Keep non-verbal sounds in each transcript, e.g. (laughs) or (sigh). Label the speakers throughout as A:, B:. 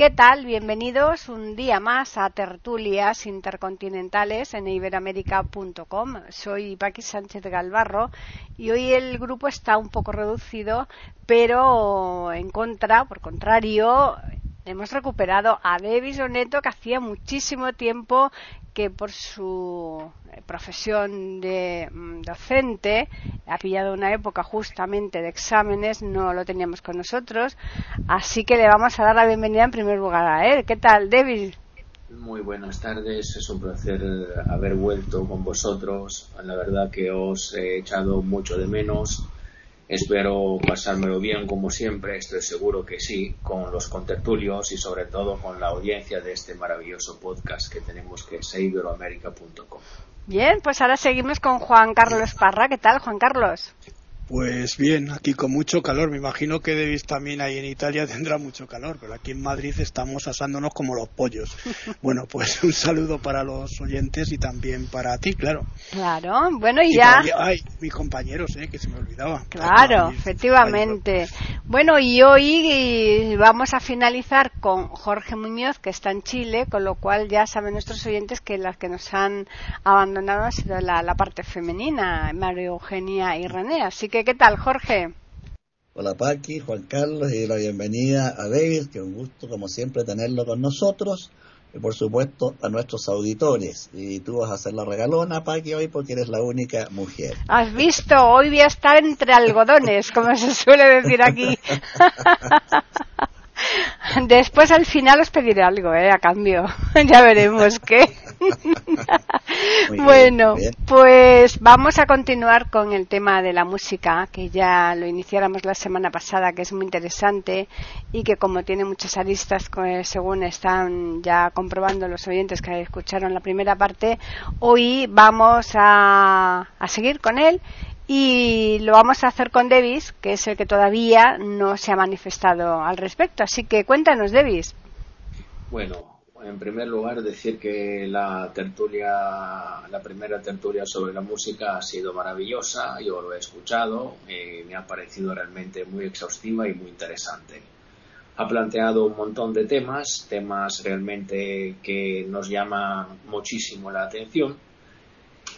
A: ¿Qué tal? Bienvenidos un día más a Tertulias Intercontinentales en iberoamérica.com. Soy Paqui Sánchez Galvarro y hoy el grupo está un poco reducido, pero en contra, por contrario, hemos recuperado a Davis Oneto que hacía muchísimo tiempo que por su profesión de mm, docente ha pillado una época justamente de exámenes, no lo teníamos con nosotros, así que le vamos a dar la bienvenida en primer lugar a él. ¿Qué tal, David?
B: Muy buenas tardes, es un placer haber vuelto con vosotros. La verdad que os he echado mucho de menos Espero pasármelo bien como siempre, estoy seguro que sí, con los contertulios y sobre todo con la audiencia de este maravilloso podcast que tenemos que es iberoamérica.com.
A: Bien, pues ahora seguimos con Juan Carlos Parra. ¿Qué tal, Juan Carlos?
C: Pues bien, aquí con mucho calor. Me imagino que Davis también ahí en Italia tendrá mucho calor, pero aquí en Madrid estamos asándonos como los pollos. (laughs) Bueno, pues un saludo para los oyentes y también para ti, claro.
A: Claro, bueno, y, ya.
C: ay, mis compañeros, eh, que se me olvidaba.
A: Claro, efectivamente. Bueno, y hoy vamos a finalizar con Jorge Muñoz, que está en Chile, con lo cual ya saben nuestros oyentes que las que nos han abandonado ha sido la, la parte femenina, María Eugenia y René. Así que ¿qué tal, Jorge?
D: Hola Paqui, Juan Carlos y la bienvenida a David, que un gusto como siempre tenerlo con nosotros y por supuesto a nuestros auditores. Y tú vas a hacer la regalona, Paqui, hoy porque eres la única mujer.
A: Has visto, hoy voy a estar entre algodones, como se suele decir aquí. (laughs) Después al final os pediré algo, ¿eh? A cambio. (laughs) ya veremos qué. (laughs) bueno, pues vamos a continuar con el tema de la música, que ya lo iniciáramos la semana pasada, que es muy interesante y que como tiene muchas aristas, según están ya comprobando los oyentes que escucharon la primera parte, hoy vamos a, a seguir con él y lo vamos a hacer con Davis, que es el que todavía no se ha manifestado al respecto. Así que cuéntanos, Davis.
B: Bueno, en primer lugar decir que la tertulia, la primera tertulia sobre la música ha sido maravillosa, yo lo he escuchado, y me ha parecido realmente muy exhaustiva y muy interesante. Ha planteado un montón de temas, temas realmente que nos llaman muchísimo la atención.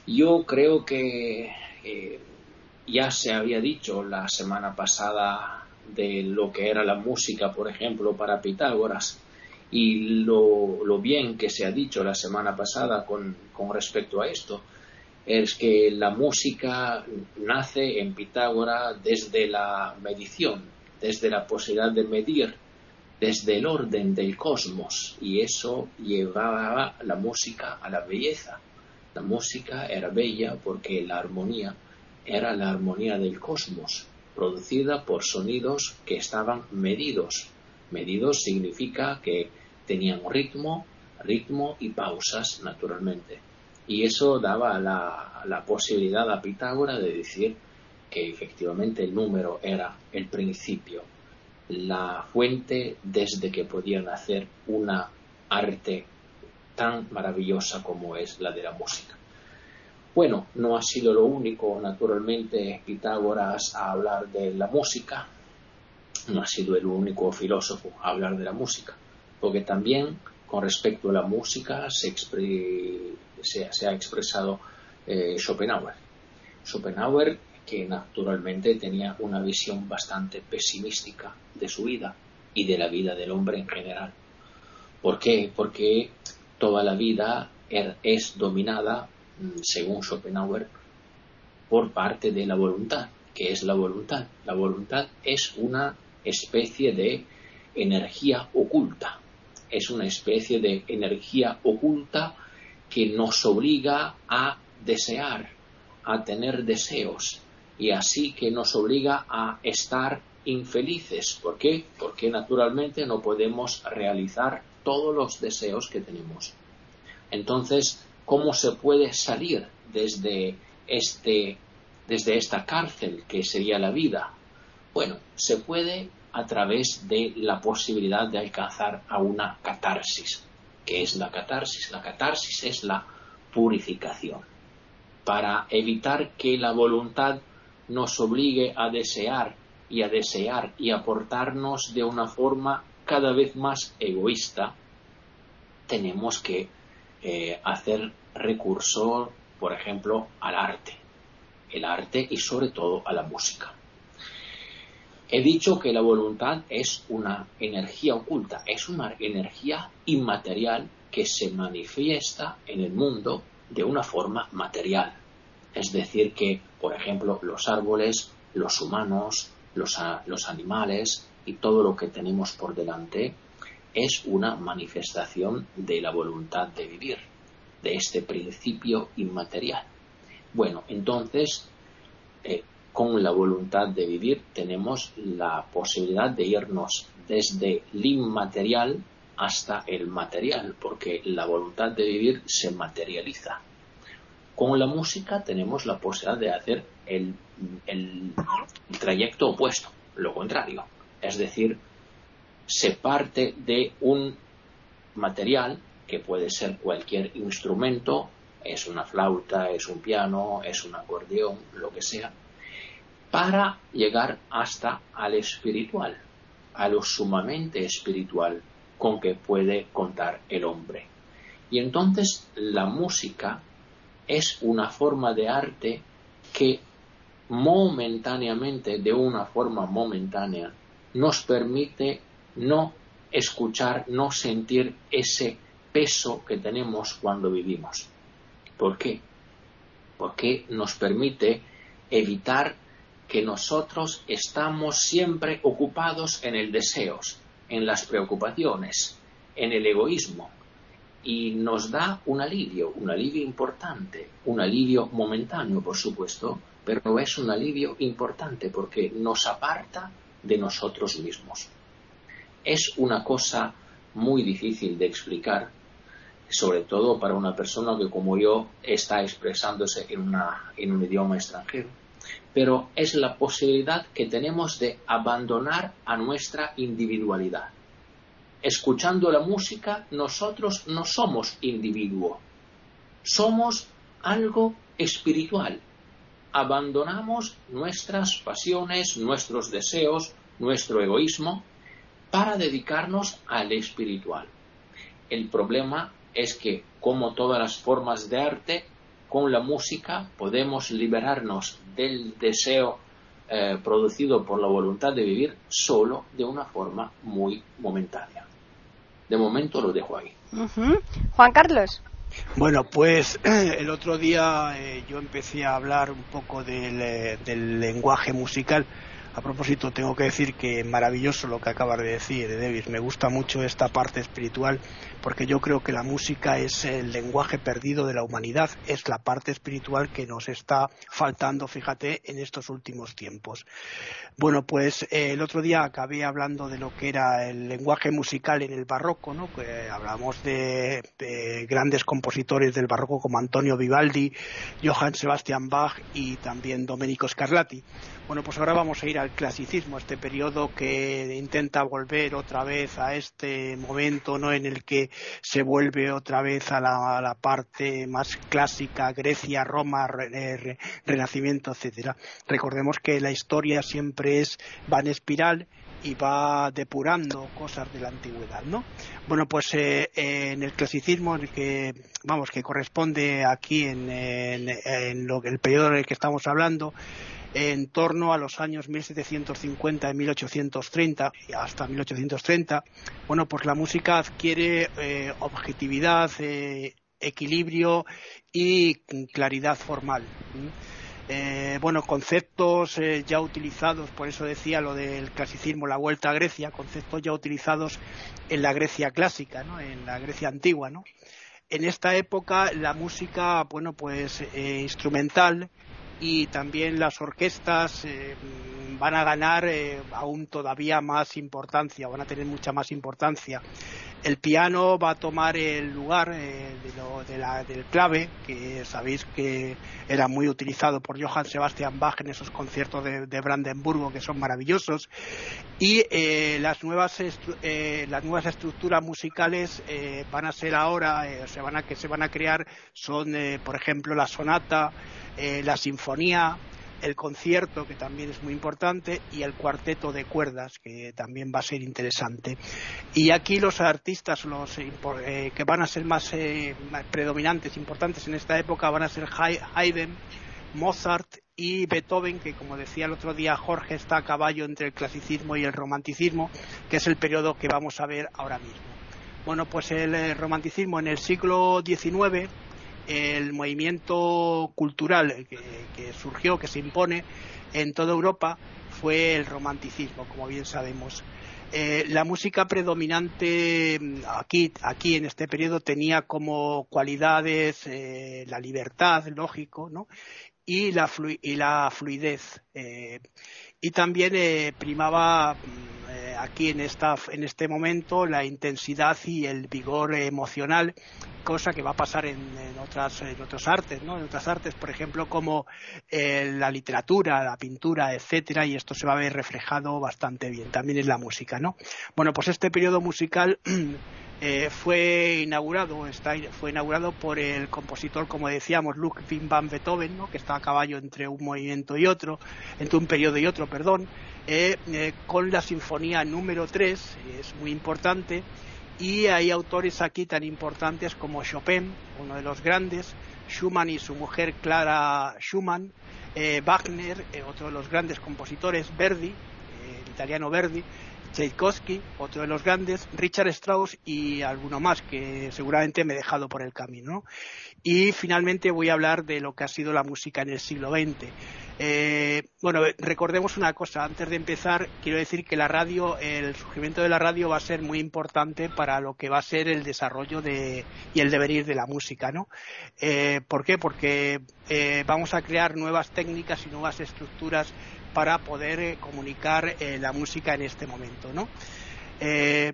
B: Yo creo que eh, ya se había dicho la semana pasada de lo que era la música, por ejemplo, para Pitágoras, y lo, bien que se ha dicho la semana pasada con, con, respecto a esto, es que la música nace en Pitágoras desde la medición, desde la posibilidad de medir, desde el orden del cosmos, y eso llevaba la música a la belleza. La música era bella porque la armonía era la armonía del cosmos, producida por sonidos que estaban medidos. Medidos significa que tenían ritmo, ritmo y pausas, naturalmente. Y eso daba la, la posibilidad a Pitágoras de decir que efectivamente el número era el principio, la fuente desde que podían hacer una arte tan maravillosa como es la de la música. Bueno, no ha sido lo único, naturalmente, Pitágoras a hablar de la música, no ha sido el único filósofo a hablar de la música, porque también con respecto a la música se, ha expresado eh, Schopenhauer. Schopenhauer, que naturalmente tenía una visión bastante pesimística de su vida y de la vida del hombre en general. ¿Por qué? Porque toda la vida er, es dominada Mm, según Schopenhauer, por parte de la voluntad. ¿Qué es la voluntad? La voluntad es una especie de energía oculta. Es una especie de energía oculta que nos obliga a desear, a tener deseos y así que nos obliga a estar infelices. ¿Por qué? Porque naturalmente no podemos realizar todos los deseos que tenemos. Entonces, ¿cómo se puede salir desde, este, desde esta cárcel que sería la vida? Bueno, se puede a través de la posibilidad de alcanzar a una catarsis. ¿Qué es la catarsis? La catarsis es la purificación. Para evitar que la voluntad nos obligue a desear y a desear y a portarnos de una forma cada vez más egoísta, tenemos que eh, hacer recurso, por ejemplo, al arte, el arte y sobre todo a la música. He dicho que la voluntad es una energía oculta, es una energía inmaterial que se manifiesta en el mundo de una forma material. Es decir, que, por ejemplo, los árboles, los humanos, los, animales y todo lo que tenemos por delante es una manifestación de la voluntad de vivir, de este principio inmaterial. Bueno, entonces, eh, con la voluntad de vivir tenemos la posibilidad de irnos desde el inmaterial hasta el material, porque la voluntad de vivir se materializa. Con la música tenemos la posibilidad de hacer el, el trayecto opuesto, lo contrario, es decir, se parte de un material que puede ser cualquier instrumento, es una flauta, es un piano, es un acordeón, lo que sea, para llegar hasta al espiritual, a lo sumamente espiritual con que puede contar el hombre. Y entonces la música es una forma de arte que momentáneamente, de una forma momentánea, nos permite no escuchar, no sentir ese peso que tenemos cuando vivimos. ¿Por qué? Porque nos permite evitar que nosotros estamos siempre ocupados en el deseos, en las preocupaciones, en el egoísmo, y nos da un alivio, un alivio importante, un alivio momentáneo, por supuesto, pero es un alivio importante porque nos aparta de nosotros mismos. Es una cosa muy difícil de explicar, sobre todo para una persona que como yo está expresándose en, en un idioma extranjero, pero es la posibilidad que tenemos de abandonar a nuestra individualidad. Escuchando la música, nosotros no somos individuo, somos algo espiritual, abandonamos nuestras pasiones, nuestros deseos, nuestro egoísmo para dedicarnos al espiritual. El problema es que, como todas las formas de arte, con la música podemos liberarnos del deseo eh, producido por la voluntad de vivir solo de una forma muy momentánea. De momento lo dejo ahí.
A: Juan Carlos.
C: Bueno, pues (clears throat) el otro día eh, yo empecé a hablar un poco del, eh, del, lenguaje musical. A propósito, tengo que decir que maravilloso lo que acabas de decir, David. Me gusta mucho esta parte espiritual porque yo creo que la música es el lenguaje perdido de la humanidad, es la parte espiritual que nos está faltando, fíjate, en estos últimos tiempos. Bueno, pues eh, el otro día acabé hablando de lo que era el lenguaje musical en el barroco, ¿no? Que hablamos de, de grandes compositores del barroco como Antonio Vivaldi, Johann Sebastian Bach y también Domenico Scarlatti. Bueno, pues ahora vamos a ir al clasicismo, este periodo que intenta volver otra vez a este momento, ¿no? En el que se vuelve otra vez a la, parte más clásica, Grecia, Roma, Renacimiento, etcétera. Recordemos que la historia siempre es va en espiral y va depurando cosas de la antigüedad, ¿no? Bueno, pues eh, en el clasicismo, en el que vamos, que corresponde aquí en, el periodo en el que estamos hablando, en torno a los años 1750 y 1830 hasta 1830, bueno, pues la música adquiere eh, objetividad, eh, equilibrio y claridad formal. Eh, bueno, conceptos ya utilizados, por eso decía lo del clasicismo, la vuelta a Grecia, conceptos ya utilizados en la Grecia clásica, ¿no? en la Grecia antigua, ¿no? En esta época la música, bueno, pues instrumental y también las orquestas eh, van a ganar eh, aún todavía más importancia, van a tener mucha más importancia. El piano va a tomar el lugar eh, del clave, que sabéis que era muy utilizado por Johann Sebastian Bach en esos conciertos de, Brandenburgo que son maravillosos. Y eh, las, nuevas eh, las nuevas estructuras musicales van a ser ahora, se van a, que se van a crear, son, por ejemplo, la sonata, la sinfonía, el concierto, que también es muy importante, y el cuarteto de cuerdas, que también va a ser interesante. Y aquí los artistas los eh, que van a ser más, eh, predominantes, importantes en esta época, van a ser Haydn, Mozart y Beethoven, que como decía el otro día Jorge, está a caballo entre el clasicismo y el romanticismo, que es el periodo que vamos a ver ahora mismo. Bueno, pues el eh, romanticismo en el siglo XIX el movimiento cultural que, surgió, que se impone en toda Europa, fue el romanticismo, como bien sabemos. Eh, la música predominante mm, aquí, aquí en este periodo tenía como cualidades eh, la libertad, lógico, ¿no? y la, y la fluidez. Eh, y también primaba mm, aquí en, esta, en este momento la intensidad y el vigor emocional cosa que va a pasar en, otras en otras artes no en otras artes por ejemplo como eh, la literatura la pintura etcétera y esto se va a ver reflejado bastante bien también en la música no bueno pues este periodo musical (clears throat) eh, fue inaugurado está, fue inaugurado por el compositor como decíamos Ludwig van Beethoven que está a caballo entre un movimiento y otro entre un periodo y otro perdón eh, con la sinfonía número 3 es muy importante y hay autores aquí tan importantes como Chopin, uno de los grandes, Schumann y su mujer Clara Schumann, eh, Wagner, eh, otro de los grandes compositores, Verdi, eh, el italiano Verdi, Tchaikovsky, otro de los grandes, Richard Strauss y alguno más que seguramente me he dejado por el camino. Y finalmente voy a hablar de lo que ha sido la música en el siglo XX. Eh, bueno, recordemos una cosa, antes de empezar, quiero decir que la radio, el surgimiento de la radio va a ser muy importante para lo que va a ser el desarrollo de, y el devenir de la música, ¿no? Eh, ¿Por qué? Porque eh, vamos a crear nuevas técnicas y nuevas estructuras para poder eh, comunicar eh, la música en este momento, ¿no? Eh,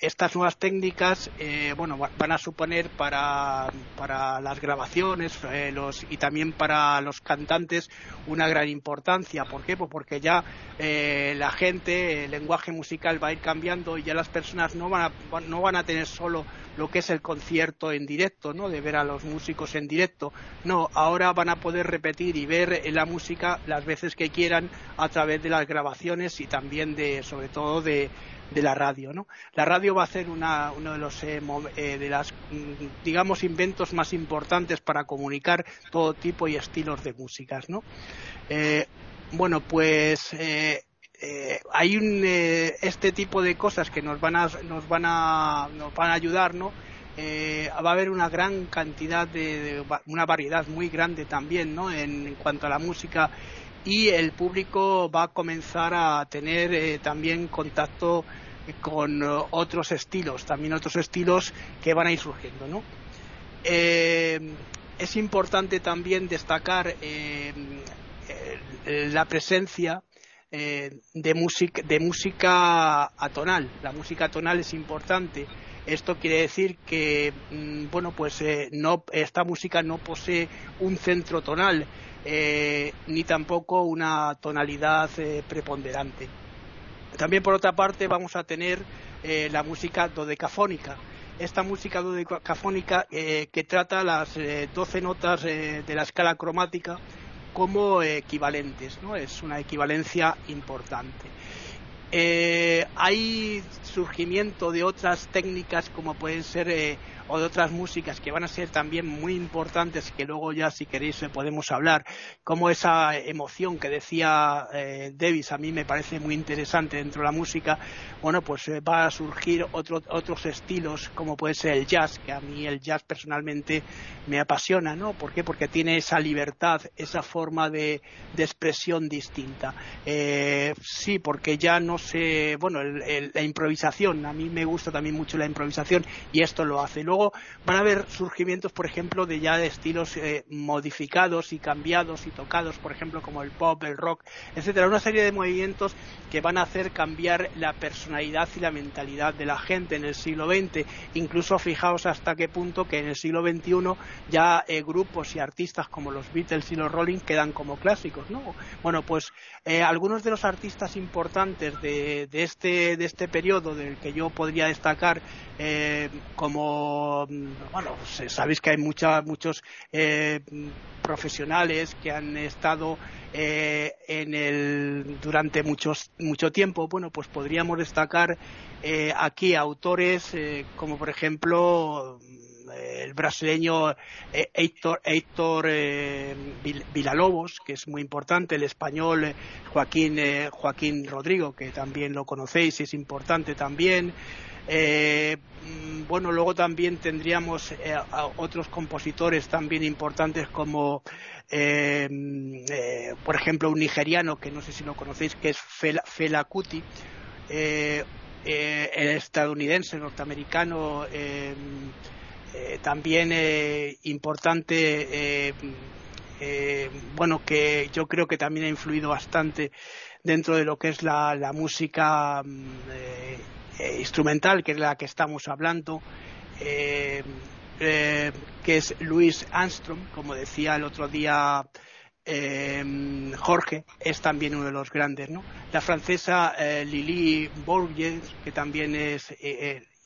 C: estas nuevas técnicas bueno, van a suponer para, para las grabaciones los, y también para los cantantes una gran importancia. ¿Por qué? Pues porque ya la gente, el lenguaje musical va a ir cambiando y ya las personas no van a, no van a tener solo lo que es el concierto en directo, ¿no? De ver a los músicos en directo. No, ahora van a poder repetir y ver la música las veces que quieran a través de las grabaciones y también de, sobre todo de, la radio, ¿no? La radio va a ser una, uno de los eh, eh, de las mm, digamos inventos más importantes para comunicar todo tipo y estilos de músicas, ¿no? Eh, bueno, pues eh, hay un, eh, este tipo de cosas que nos van a, nos van a, nos van a ayudar, ¿no? Eh, va a haber una gran cantidad de, una variedad muy grande también, ¿no? En, cuanto a la música y el público va a comenzar a tener también contacto con otros estilos, también otros estilos que van a ir surgiendo, ¿no? es importante también destacar la presencia eh, de, música, atonal. La música atonal es importante. Esto quiere decir que, mm, bueno, pues eh, no, esta música no posee un centro tonal, eh, ni tampoco una tonalidad preponderante. También, por otra parte, vamos a tener la música dodecafónica. Esta música dodecafónica que trata las 12 notas de la escala cromática como equivalentes, ¿no? Es una equivalencia importante. Eh, hay surgimiento de otras técnicas como pueden ser eh, o de otras músicas que van a ser también muy importantes que luego ya si queréis podemos hablar como esa emoción que decía eh, Davis a mí me parece muy interesante dentro de la música bueno pues eh, va a surgir otros estilos como puede ser el jazz que a mí el jazz personalmente me apasiona ¿no? ¿por qué? porque tiene esa libertad esa forma de, expresión distinta eh, sí porque ya no sé bueno la improvisación a mí me gusta también mucho la improvisación y esto lo hace luego luego van a haber surgimientos, por ejemplo, de ya de estilos eh, modificados y cambiados y tocados, por ejemplo, como el pop, el rock, etcétera. Una serie de movimientos que van a hacer cambiar la personalidad y la mentalidad de la gente en el siglo XX. Incluso fijaos hasta qué punto que en el siglo XXI ya eh, grupos y artistas como los Beatles y los Rolling quedan como clásicos, ¿no? Bueno, pues eh, algunos de los artistas importantes de, de, este, de este periodo del que yo podría destacar eh, como, bueno, sabéis que hay mucha, muchos eh, profesionales que han estado eh, en el, durante muchos, mucho tiempo, bueno, pues podríamos destacar eh, aquí autores eh, como por ejemplo el brasileño Heitor, Heitor eh, Villalobos, que es muy importante, el español Joaquín, eh, Joaquín Rodrigo, que también lo conocéis es importante también. Eh, bueno, luego también tendríamos eh, otros compositores también importantes como, eh, eh, por ejemplo, un nigeriano que no sé si lo conocéis, que es Fela, Fela Kuti, el estadounidense, norteamericano, también importante, bueno, que yo creo que también ha influido bastante dentro de lo que es la, música eh, instrumental, que es la que estamos hablando, eh, eh, que es Louis Armstrong, como decía el otro día eh, Jorge, es también uno de los grandes, ¿no? La francesa eh, Lili Bourges, que también es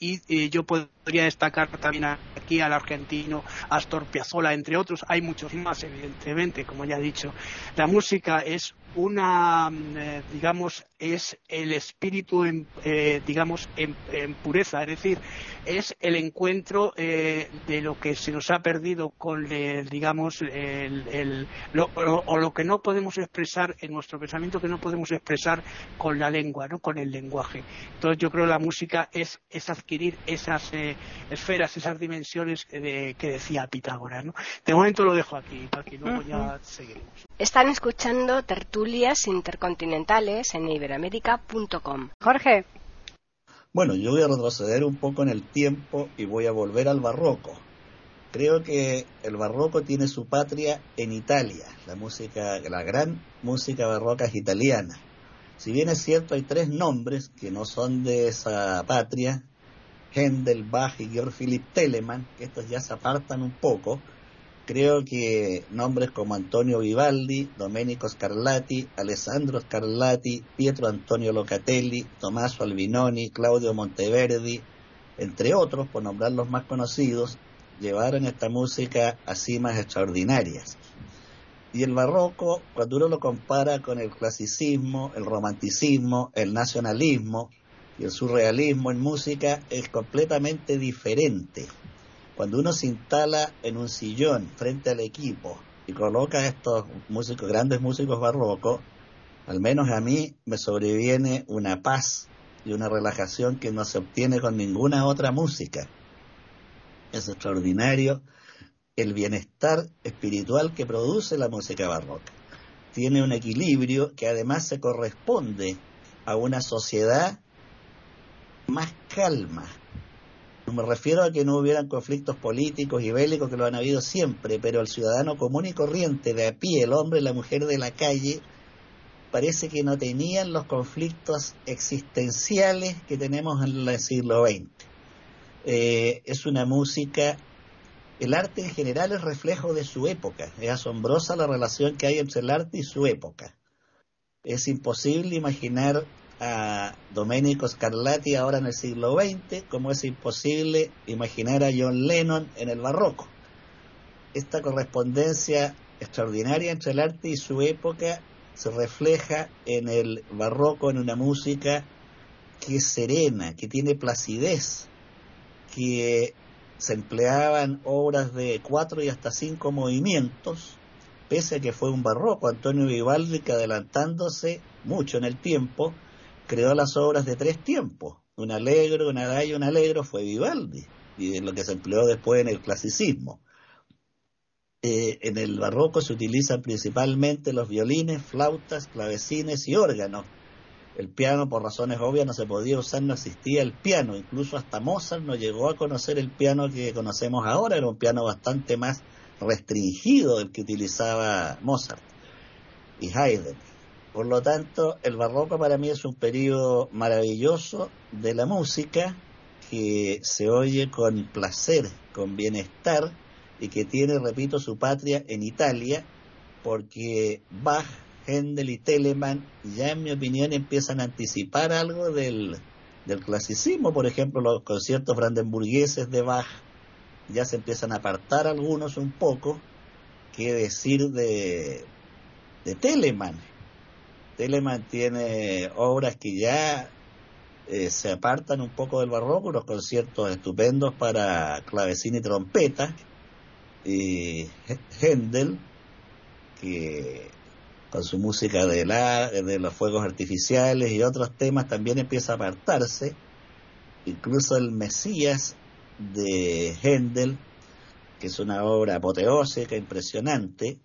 C: y, yo podría destacar también aquí al argentino Astor Piazzolla, entre otros. Hay muchos más, evidentemente, como ya he dicho. La música es una, eh, digamos, es el espíritu, en, eh, digamos, en, pureza, es decir, es el encuentro eh, de lo que se nos ha perdido con, digamos, el, el lo, o, lo que no podemos expresar en nuestro pensamiento, que no podemos expresar con la lengua, ¿no? con el lenguaje. Entonces yo creo que la música es, es adquirir esas eh, esferas, esas dimensiones de, que decía Pitágoras. ¿no? De momento lo dejo aquí, para que luego ya seguiremos.
A: Están escuchando tertulias intercontinentales en iberamérica.com. Jorge.
D: Bueno, yo voy a retroceder un poco en el tiempo y voy a volver al barroco. Creo que el barroco tiene su patria en Italia. La música, la gran música barroca es italiana. Si bien es cierto, hay tres nombres que no son de esa patria, Händel, Bach y Georg Philipp Telemann, que estos ya se apartan un poco, creo que nombres como Antonio Vivaldi, Domenico Scarlatti, Alessandro Scarlatti, Pietro Antonio Locatelli, Tommaso Albinoni, Claudio Monteverdi, entre otros, por nombrar los más conocidos, llevaron esta música a cimas extraordinarias. Y el barroco, cuando uno lo compara con el clasicismo, el romanticismo, el nacionalismo y el surrealismo en música, es completamente diferente. Cuando uno se instala en un sillón frente al equipo y coloca a estos músicos, grandes músicos barrocos, al menos a mí me sobreviene una paz y una relajación que no se obtiene con ninguna otra música. Es extraordinario el bienestar espiritual que produce la música barroca. Tiene un equilibrio que además se corresponde a una sociedad más calma. Me refiero a que no hubieran conflictos políticos y bélicos que lo han habido siempre, pero el ciudadano común y corriente, de a pie, el hombre y la mujer de la calle, parece que no tenían los conflictos existenciales que tenemos en el siglo XX. Eh, es una música el arte en general es reflejo de su época. Es asombrosa la relación que hay entre el arte y su época. Es imposible imaginar a Domenico Scarlatti ahora en el siglo XX, como es imposible imaginar a John Lennon en el barroco. Esta correspondencia extraordinaria entre el arte y su época se refleja en el barroco, en una música que es serena, que tiene placidez, que se empleaban obras de cuatro y hasta cinco movimientos, pese a que fue un barroco. Antonio Vivaldi, que adelantándose mucho en el tiempo, creó las obras de tres tiempos. Un alegro, un adagio, un alegro fue Vivaldi, y lo que se empleó después en el clasicismo. Eh, en el barroco se utilizan principalmente los violines, flautas, clavecines y órganos. el piano por razones obvias no se podía usar, no existía el piano, incluso hasta Mozart no llegó a conocer el piano que conocemos ahora, era un piano bastante más restringido del que utilizaba Mozart y Haydn. Por lo tanto, el barroco para mí es un periodo maravilloso de la música que se oye con placer, con bienestar y que tiene, repito, su patria en Italia, porque Bach, Händel y Telemann ya en mi opinión empiezan a anticipar algo del, del clasicismo, por ejemplo, los conciertos brandenburgueses de Bach ya se empiezan a apartar algunos un poco, qué decir de, de Telemann. Telemann tiene obras que ya eh, se apartan un poco del barroco, unos conciertos estupendos para clavecín y trompeta, y Händel, que con su música de, la, de los fuegos artificiales y otros temas también empieza a apartarse, incluso el Mesías de Händel, que es una obra apoteósica, impresionante,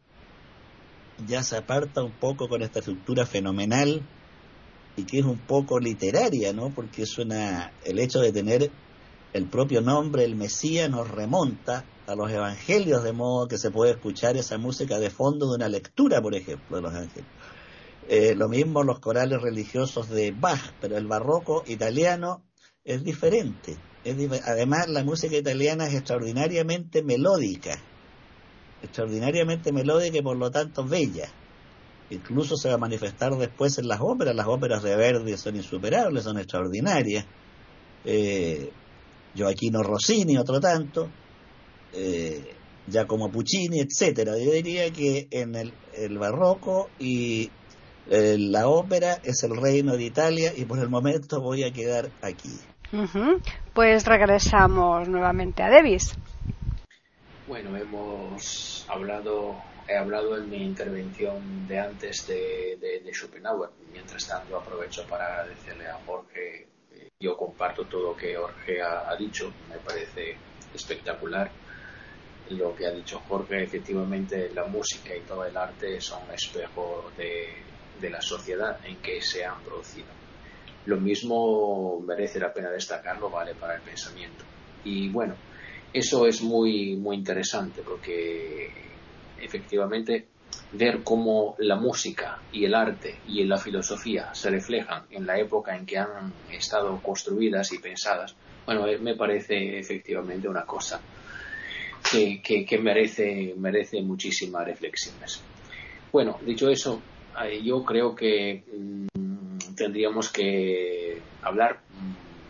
D: ya se aparta un poco con esta estructura fenomenal y que es un poco literaria, ¿no? Porque es una el hecho de tener el propio nombre, el Mesías, nos remonta a los evangelios, de modo que se puede escuchar esa música de fondo de una lectura, por ejemplo, de los evangelios. Eh, lo mismo los corales religiosos de Bach, pero el barroco italiano es diferente. Es Además, la música italiana es extraordinariamente melódica, extraordinariamente melódica y por lo tanto bella. Incluso se va a manifestar después en las óperas. Las óperas de Verdi son insuperables, son extraordinarias. Eh, Joaquino Rossini, otro tanto. Eh, Giacomo Puccini, etcétera. Yo diría que en el, barroco y eh, la ópera es el reino de Italia y por el momento voy a quedar aquí.
A: Pues regresamos nuevamente a Davis.
B: Bueno, hemos hablado, he hablado en mi intervención de antes de, de, Schopenhauer. Mientras tanto, aprovecho para decirle a Jorge, eh, yo comparto todo lo que Jorge ha, dicho, me parece espectacular lo que ha dicho Jorge. Efectivamente, la música y todo el arte son espejo de, de la sociedad en que se han producido. Lo mismo merece la pena destacarlo, vale para el pensamiento. Y bueno, eso es muy, muy interesante porque efectivamente ver cómo la música y el arte y la filosofía se reflejan en la época en que han estado construidas y pensadas, bueno, eh, me parece efectivamente una cosa que, que, merece, merece muchísimas reflexiones. Bueno, dicho eso, eh, yo creo que mm, tendríamos que hablar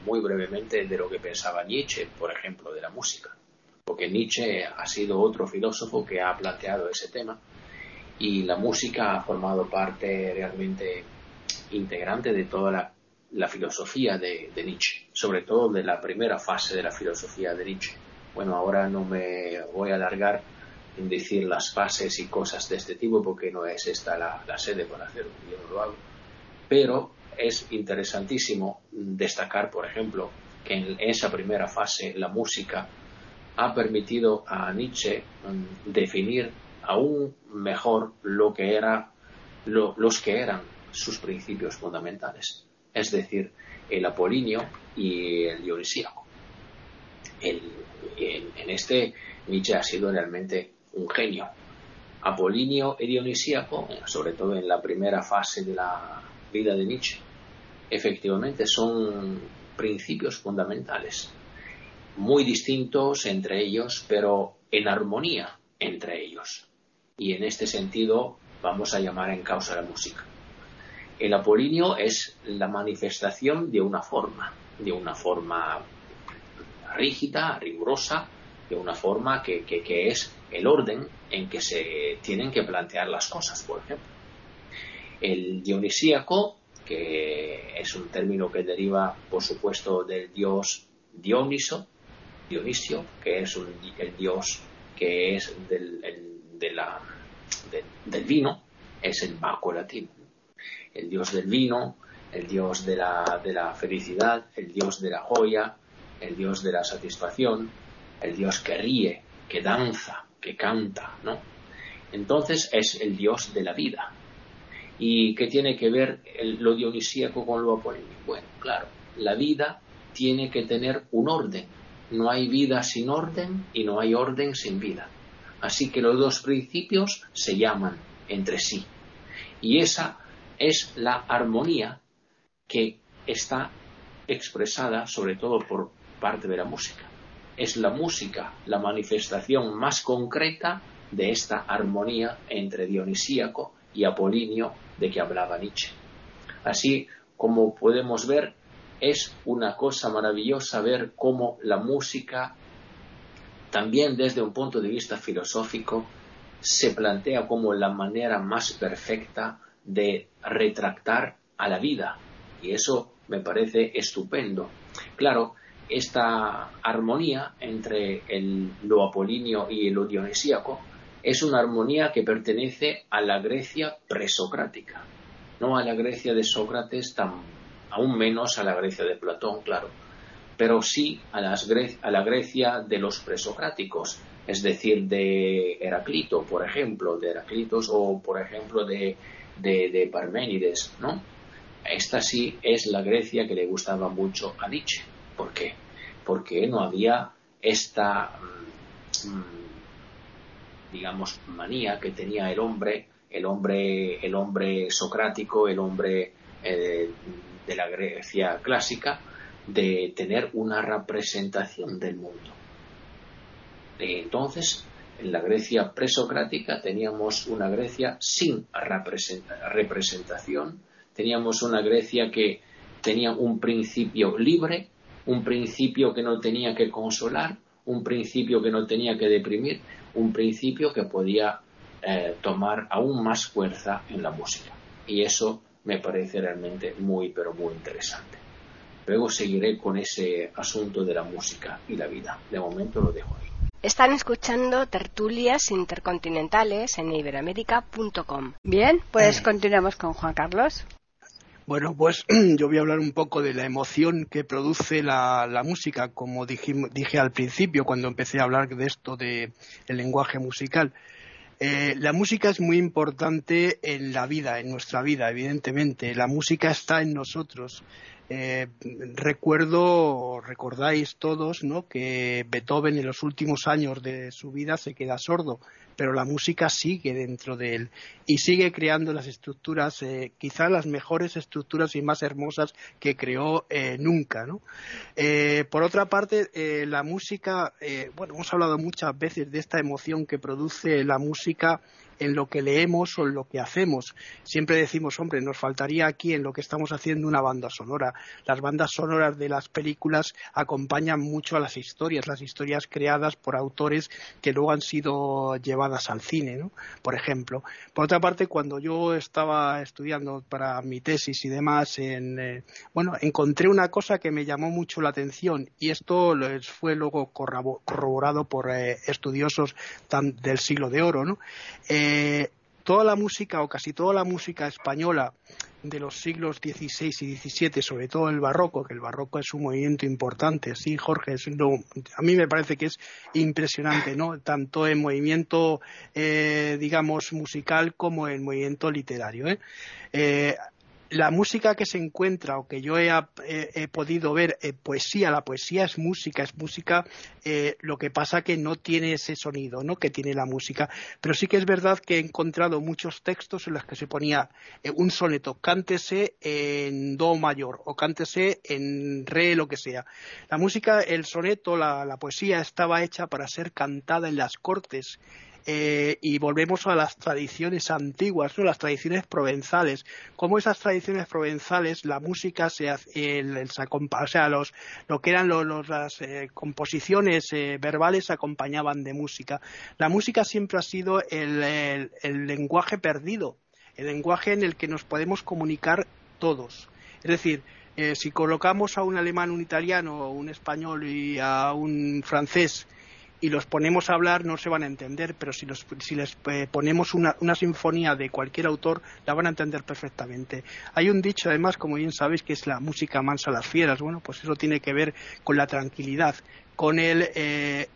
B: muy brevemente de lo que pensaba Nietzsche, por ejemplo, de la música, porque Nietzsche ha sido otro filósofo que ha planteado ese tema y la música ha formado parte realmente integrante de toda la, filosofía de, Nietzsche, sobre todo de la primera fase de la filosofía de Nietzsche. Bueno, ahora no me voy a alargar en decir las fases y cosas de este tipo porque no es esta la, sede para hacerlo, yo no lo hago, pero es interesantísimo destacar, por ejemplo, que en esa primera fase la música ha permitido a Nietzsche mm, definir aún mejor lo que era, los que eran sus principios fundamentales, es decir, el apolíneo y el dionisíaco. en, en, este Nietzsche ha sido realmente un genio. Apolíneo y dionisíaco, sobre todo en la primera fase de la vida de Nietzsche, efectivamente son principios fundamentales, muy distintos entre ellos, pero en armonía entre ellos. Y en este sentido vamos a llamar en causa la música. El apolíneo es la manifestación de una forma, de una forma rígida, rigurosa, de una forma que, que es el orden en que se tienen que plantear las cosas, por ejemplo. El dionisíaco que es un término que deriva, por supuesto, del dios Dioniso, Dionisio, que es el dios que es del, de la, del vino, es el Baco latino. El dios del vino, el dios de la, de la felicidad, el dios de la joya, el dios de la satisfacción, el dios que ríe, que danza, que canta, ¿no? Entonces es el dios de la vida, ¿Y qué tiene que ver lo dionisíaco con lo apolíneo? Bueno, claro, la vida tiene que tener un orden. No hay vida sin orden y no hay orden sin vida. Así que los dos principios se llaman entre sí. Y esa es la armonía que está expresada sobre todo por parte de la música. Es la música la manifestación más concreta de esta armonía entre Dionisíaco y Apolinio de que hablaba Nietzsche. Así como podemos ver, es una cosa maravillosa ver cómo la música, también desde un punto de vista filosófico, se plantea como la manera más perfecta de retractar a la vida. Y eso me parece estupendo. Claro, esta armonía entre el, lo apolíneo y lo dionisíaco es una armonía que pertenece a la Grecia presocrática, no a la Grecia de Sócrates, tan, aún menos a la Grecia de Platón, claro, pero sí a, a la Grecia de los presocráticos, es decir, de Heraclito, por ejemplo, de Heraclitos o, por ejemplo, de, de, de Parménides, ¿no? Esta sí es la Grecia que le gustaba mucho a Nietzsche. ¿Por qué? Porque no había esta, mm, mm, digamos, manía que tenía el hombre, el hombre, el hombre socrático, el hombre eh, de la Grecia clásica, de tener una representación del mundo. Entonces, en la Grecia presocrática teníamos una Grecia sin representación, teníamos una Grecia que tenía un principio libre, un principio que no tenía que consolar, un principio que no tenía que deprimir, un principio que podía eh, tomar aún más fuerza en la música. Y eso me parece realmente muy, pero muy interesante. Luego seguiré con ese asunto de la música y la vida. De momento lo dejo ahí.
A: Están escuchando tertulias intercontinentales en iberamérica.com. Bien, pues continuamos con Juan Carlos.
C: Bueno, pues (clears throat) yo voy a hablar un poco de la emoción que produce la, música, como dije, al principio cuando empecé a hablar de esto del lenguaje musical. Eh, la música es muy importante en la vida, en nuestra vida, evidentemente. La música está en nosotros. Eh, recuerdo, recordáis todos, ¿no? que Beethoven en los últimos años de su vida se queda sordo, pero la música sigue dentro de él y sigue creando las estructuras, eh, quizás las mejores estructuras y más hermosas que creó eh, nunca. Eh, por otra parte, la música, bueno, hemos hablado muchas veces de esta emoción que produce la música en lo que leemos o en lo que hacemos. Siempre decimos, hombre, nos faltaría aquí en lo que estamos haciendo una banda sonora. Las bandas sonoras de las películas acompañan mucho a las historias, las historias creadas por autores que luego han sido llevadas al cine, ¿no? Por ejemplo. Por otra parte, cuando yo estaba estudiando para mi tesis y demás, en, eh, bueno, encontré una cosa que me llamó mucho la atención y esto fue luego corroborado por eh, estudiosos del siglo de oro, ¿no? Eh, eh, toda la música o casi toda la música española de los siglos XVI y XVII, sobre todo el barroco, que el barroco es un movimiento importante, sí, Jorge, a mí me parece que es impresionante, ¿no? Tanto en movimiento, eh, digamos, musical como en movimiento literario. ¿eh? La música que se encuentra o que yo he, podido ver eh, poesía, la poesía es música, es música, eh, lo que pasa que no tiene ese sonido ¿no? que tiene la música. Pero sí que es verdad que he encontrado muchos textos en los que se ponía eh, un soneto, cántese en do mayor o cántese en re, lo que sea. La música, el soneto, la poesía estaba hecha para ser cantada en las cortes eh, y volvemos a las tradiciones antiguas, ¿no? las tradiciones provenzales. Como esas tradiciones provenzales, la música se hace, o sea, los, lo que eran las eh, composiciones eh, verbales acompañaban de música. La música siempre ha sido el, el lenguaje perdido, el lenguaje en el que nos podemos comunicar todos. Es decir, si colocamos a un alemán, un italiano, un español y a un francés y los ponemos a hablar no se van a entender, pero si, si les eh, ponemos una, una, sinfonía de cualquier autor la van a entender perfectamente. Hay un dicho además, como bien sabéis, que es la música mansa a las fieras. Bueno, pues eso tiene que ver con la tranquilidad, con el, eh,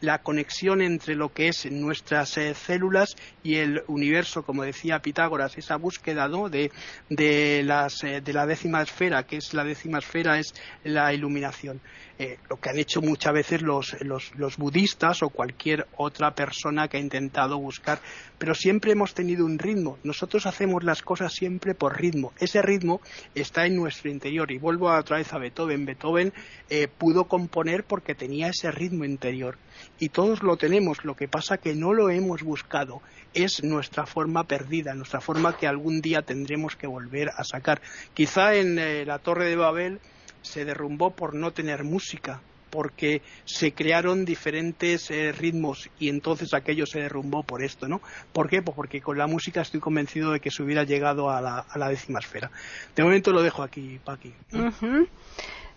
C: la conexión entre lo que es nuestras eh, células y el universo, como decía Pitágoras, esa búsqueda ¿no? de, de, las, eh, de la décima esfera, que es la décima esfera, es la iluminación. Eh, lo que han hecho muchas veces los, los, budistas o cualquier otra persona que ha intentado buscar, pero siempre hemos tenido un ritmo. Nosotros hacemos las cosas siempre por ritmo. Ese ritmo está en nuestro interior y vuelvo otra vez a Beethoven. Beethoven eh, pudo componer porque tenía ese ritmo interior y todos lo tenemos. Lo que pasa que no lo hemos buscado. Es nuestra forma perdida, nuestra forma que algún día tendremos que volver a sacar. Quizá en eh, la Torre de Babel se derrumbó por no tener música, porque se crearon diferentes eh, ritmos y entonces aquello se derrumbó por esto, ¿no? ¿Por qué? Pues porque con la música estoy convencido de que se hubiera llegado a la, a la décima esfera. De momento lo dejo aquí, Paqui.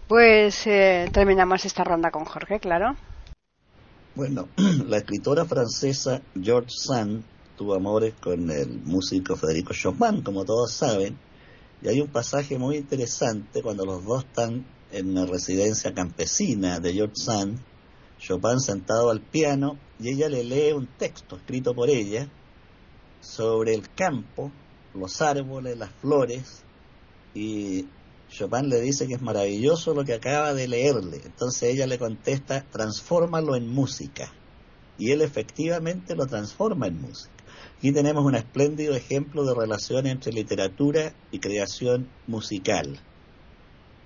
A: Pues eh, terminamos esta ronda con Jorge, claro.
D: Bueno, (clears throat) la escritora francesa George Sand tuvo amores con el músico Federico Chopin, como todos saben, y hay un pasaje muy interesante cuando los dos están en la residencia campesina de George Sand, Chopin sentado al piano y ella le lee un texto escrito por ella sobre el campo, los árboles, las flores, y Chopin le dice que es maravilloso lo que acaba de leerle. Entonces ella le contesta, transfórmalo en música. Y él efectivamente lo transforma en música. Aquí tenemos un espléndido ejemplo de relación entre literatura y creación musical.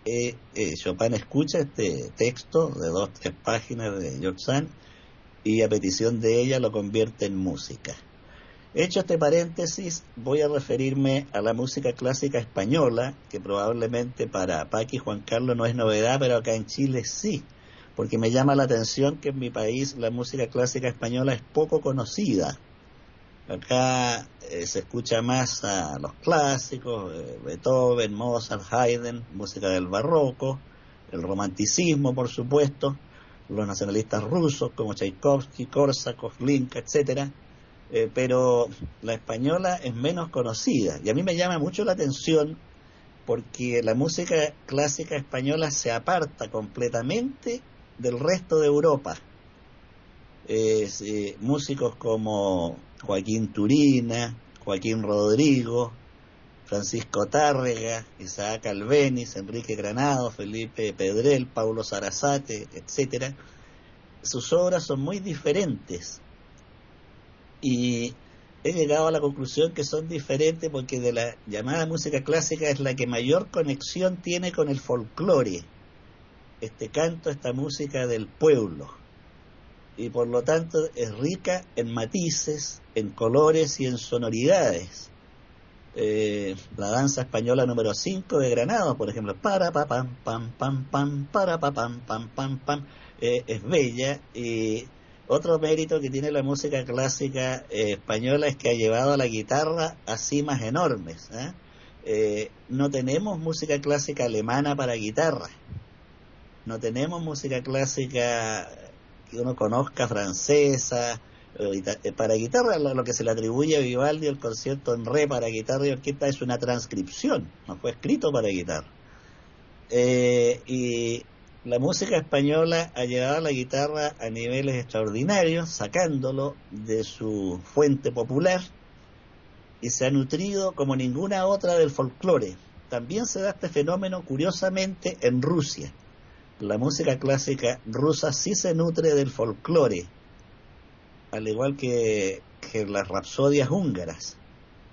D: Eh, eh, Chopin escucha este texto de dos tres páginas de George Sand y a petición de ella lo convierte en música. Hecho este paréntesis, voy a referirme a la música clásica española, que probablemente para Paqui y Juan Carlos no es novedad, pero acá en Chile sí, porque me llama la atención que en mi país la música clásica española es poco conocida. Acá eh, se escucha más a los clásicos, eh, Beethoven, Mozart, Haydn, música del barroco, el romanticismo, por supuesto, los nacionalistas rusos como Tchaikovsky, Korsakov, Glinka, etcétera, eh, pero la española es menos conocida y a mí me llama mucho la atención porque la música clásica española se aparta completamente del resto de Europa. músicos como Joaquín Turina, Joaquín Rodrigo, Francisco Tárrega, Isaac Albeniz, Enrique Granado, Felipe Pedrel, Paulo Sarasate, etcétera, sus obras son muy diferentes. Y he llegado a la conclusión que son diferentes porque de la llamada música clásica es la que mayor conexión tiene con el folclore. Este canto, esta música del pueblo y por lo tanto es rica en matices, en colores y en sonoridades. Eh, la danza española número 5 de Granado, por ejemplo, para pa pam pam pam pam para pa pam pam pam pam eh, es bella y otro mérito que tiene la música clásica eh, española es que ha llevado a la guitarra a cimas enormes. no tenemos música clásica alemana para guitarra, no tenemos música clásica que uno conozca francesa, eh, para guitarra lo, que se le atribuye a Vivaldi el concierto en re para guitarra y orquesta es una transcripción, no fue escrito para guitarra. Eh, y la música española ha llevado a la guitarra a niveles extraordinarios, sacándolo de su fuente popular y se ha nutrido como ninguna otra del folclore. También se da este fenómeno curiosamente en Rusia la música clásica rusa sí se nutre del folclore, al igual que, las rapsodias húngaras,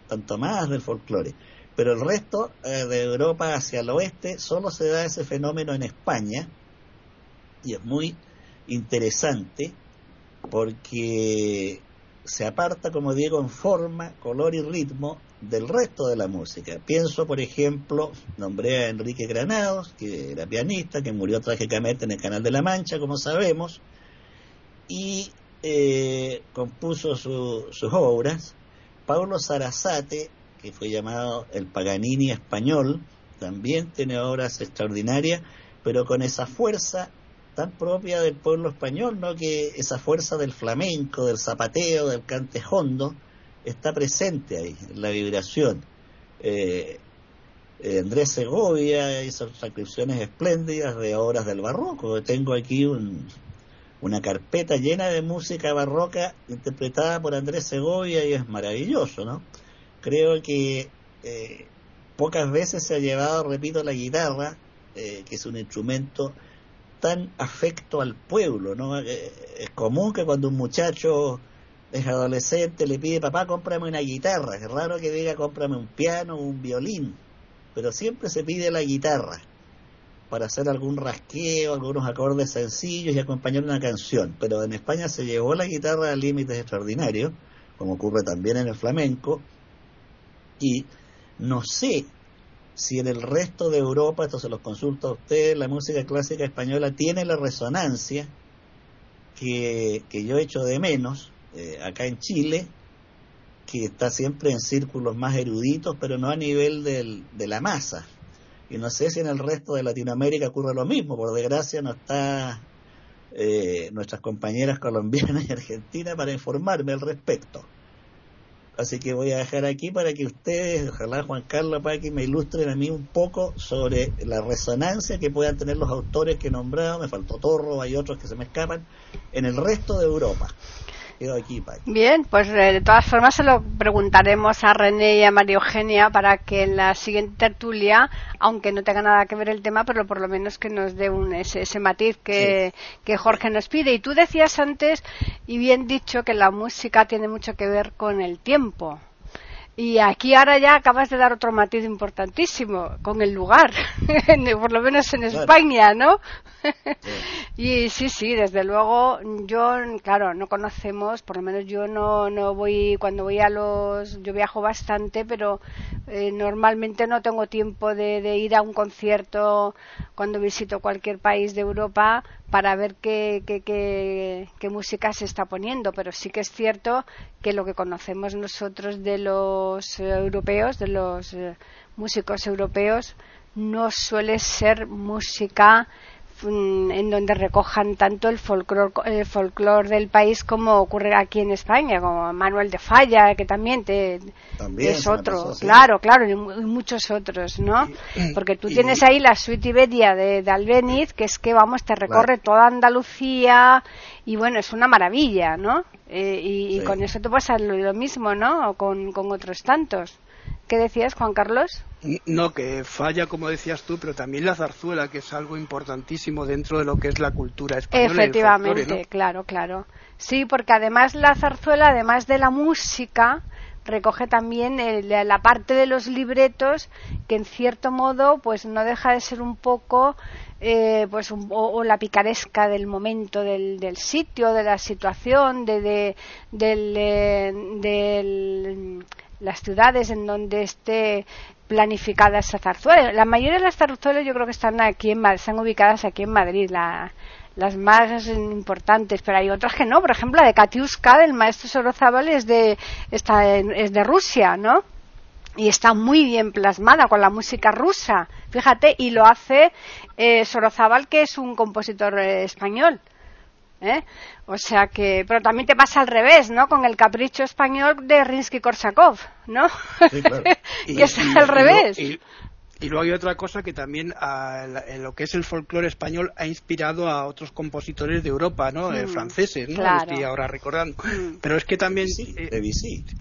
D: tanto más del folclore. Pero el resto eh, de Europa hacia el oeste solo se da ese fenómeno en España y es muy interesante porque se aparta, como digo, en forma, color y ritmo del resto de la música. Pienso, por ejemplo, nombré a Enrique Granados, que era pianista, que murió trágicamente en el Canal de la Mancha, como sabemos, y eh, compuso sus obras. Paulo Sarasate, que fue llamado el Paganini español, también tiene obras extraordinarias, pero con esa fuerza tan propia del pueblo español, ¿no? Que esa fuerza del flamenco, del zapateo, del cantejondo, está presente ahí, la vibración. Eh, Andrés Segovia hizo transcripciones espléndidas de obras del barroco. Tengo aquí un, una carpeta llena de música barroca interpretada por Andrés Segovia y es maravilloso, ¿no? Creo que eh, pocas veces se ha llevado, repito, la guitarra, eh, que es un instrumento tan afecto al pueblo, ¿no? Eh, es común que cuando un muchacho es adolescente le pide, papá, cómprame una guitarra, es raro que diga, cómprame un piano o un violín, pero siempre se pide la guitarra para hacer algún rasqueo, algunos acordes sencillos y acompañar una canción. Pero en España se llevó la guitarra a límites extraordinarios, como ocurre también en el flamenco, y no sé si en el resto de Europa, esto se los consulta a usted, la música clásica española tiene la resonancia que, que yo echo de menos eh, acá en Chile, que está siempre en círculos más eruditos, pero no a nivel del, de la masa. Y no sé si en el resto de Latinoamérica ocurre lo mismo, por desgracia no está eh, nuestras compañeras colombianas y argentinas para informarme al respecto. Así que voy a dejar aquí para que ustedes, ojalá Juan Carlos, para que me ilustren a mí un poco sobre la resonancia que puedan tener los autores que he nombrado, me faltó Torro, hay otros que se me escapan, en el resto de Europa.
A: Bien, pues eh, de todas formas se lo preguntaremos a René y a María Eugenia para que en la siguiente tertulia, aunque no tenga nada que ver el tema, pero por lo menos que nos dé un, ese, matiz que, que Jorge nos pide. Y tú decías antes, y bien dicho, que la música tiene mucho que ver con el tiempo. Y aquí ahora ya acabas de dar otro matiz importantísimo con el lugar, (laughs) por lo menos en España, ¿no? (laughs) y sí, sí, desde luego yo, claro, no conocemos, por lo menos yo no, no voy, cuando voy a los, yo viajo bastante, pero eh, normalmente no tengo tiempo de, de ir a un concierto cuando visito cualquier país de Europa para ver qué, qué, música se está poniendo, pero sí que es cierto que lo que conocemos nosotros de los europeos, de los eh, músicos europeos, no suele ser música en donde recojan tanto el folclore del país como ocurre aquí en España, como Manuel de Falla, que también, te, es otro, claro, claro, y, muchos otros, ¿no? Porque tú tienes ahí la suite Iberia de, de, Albeniz, que es que, vamos, te recorre toda Andalucía y bueno, es una maravilla, ¿no? Eh, y, con eso te pasa lo, lo mismo, ¿no? O con, con otros tantos. ¿Qué decías, Juan Carlos?
C: No, que falla, como decías tú, pero también la zarzuela, que es algo importantísimo dentro de lo que es la cultura española.
A: Efectivamente, claro, claro. Sí, porque además la zarzuela, además de la música, recoge también la parte de los libretos que en cierto modo pues no deja de ser un poco eh, pues o, la picaresca del momento del, del sitio de la situación de, de del, eh, del las ciudades en donde esté planificada esa zarzuela. La mayoría de las zarzuelas yo creo que están aquí en están ubicadas aquí en Madrid, las más importantes, pero hay otras que no. Por ejemplo, la de Katiuska del maestro Sorozábal es de está es de Rusia, ¿no? Y está muy bien plasmada con la música rusa, fíjate, y lo hace eh, Sorozábal, que es un compositor eh, español. ¿Eh? O sea que, pero también te pasa al revés, ¿no? Con el capricho español de Rinsky-Korsakov, ¿no? Sí, claro. (laughs) y, es al revés.
C: Y, luego hay otra cosa que también en lo que es el folclore español ha inspirado a otros compositores de Europa, ¿no? Eh, mm, franceses, ¿no? Claro. Estoy ahora recordando. Mm. Pero es que también...
D: Eh,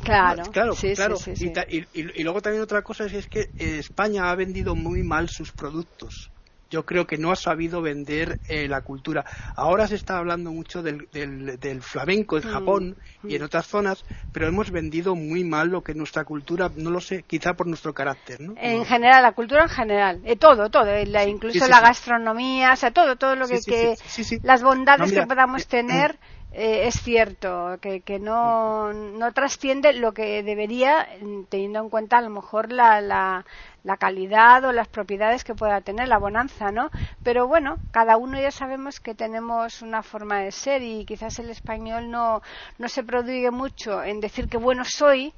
A: claro,
C: claro, claro. y, y, luego también otra cosa es que España ha vendido muy mal sus productos yo creo que no ha sabido vender eh, la cultura. Ahora se está hablando mucho del, del, flamenco en mm, Japón y en mm. otras zonas, pero hemos vendido muy mal lo que es nuestra cultura, no lo sé, quizá por nuestro carácter, ¿no?
A: En general, la cultura en general, eh, todo, todo, eh, incluso la gastronomía, o sea, todo, todo lo que, que las bondades que podamos tener. Eh, es cierto que, que no, no, trasciende lo que debería, teniendo en cuenta a lo mejor la, la, la, calidad o las propiedades que pueda tener la bonanza, ¿no? Pero bueno, cada uno ya sabemos que tenemos una forma de ser y quizás el español no, no se prodigue mucho en decir que bueno soy,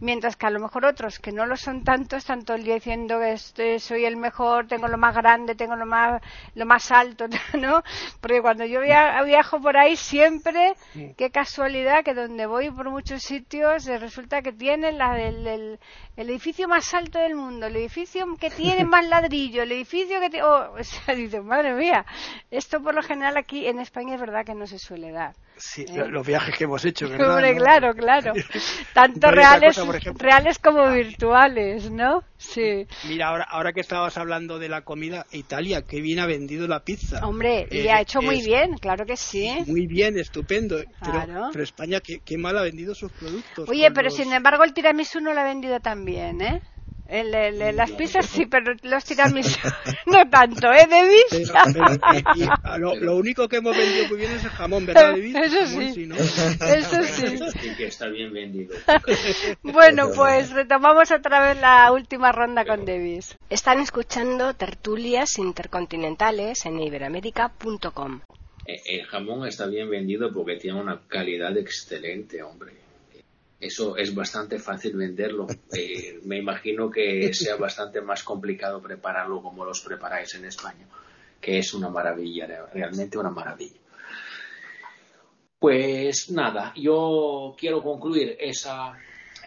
A: mientras que a lo mejor otros que no lo son tanto están todo el día diciendo que este, soy el mejor, tengo lo más grande, tengo lo más lo más alto, (laughs) ¿no? Porque cuando yo viajo por ahí siempre, qué casualidad que donde voy por muchos sitios eh, resulta que tienen la, el, el, edificio más alto del mundo, el edificio que tiene más ladrillo, el edificio que oh, (laughs) o sea, dice, madre mía, esto por lo general aquí en España es verdad que no se suele dar.
C: Sí, ¿eh? los viajes que hemos hecho, ¿verdad?
A: Hombre, claro, claro. (laughs) Tanto reales, reales como virtuales, ¿no? Sí.
C: Mira, ahora, ahora que estabas hablando de la comida, Italia, qué bien ha vendido la pizza.
A: Hombre, y ha hecho muy bien, claro que sí.
C: Muy bien, estupendo. Pero, España, qué, qué, mal ha vendido sus productos.
A: Oye, pero sin embargo el tiramisú no lo ha vendido tan bien, ¿eh? El, las pizzas sí, pero los tiramisú (laughs) (laughs) no tanto, ¿eh, Davis?
C: lo, único que hemos vendido muy bien es el jamón, ¿verdad, (laughs) Davis?
A: Eso sí, eso sí.
B: que está bien vendido.
A: bueno, pues retomamos otra vez la última ronda con Davis. Están escuchando tertulias intercontinentales en iberamérica.com.
B: Eh, el jamón está bien vendido porque tiene una calidad excelente, hombre eso es bastante fácil venderlo. (laughs) Eh, me imagino que sea bastante más complicado prepararlo como los preparáis en España, que es una maravilla, realmente una maravilla. Pues nada, yo quiero concluir esa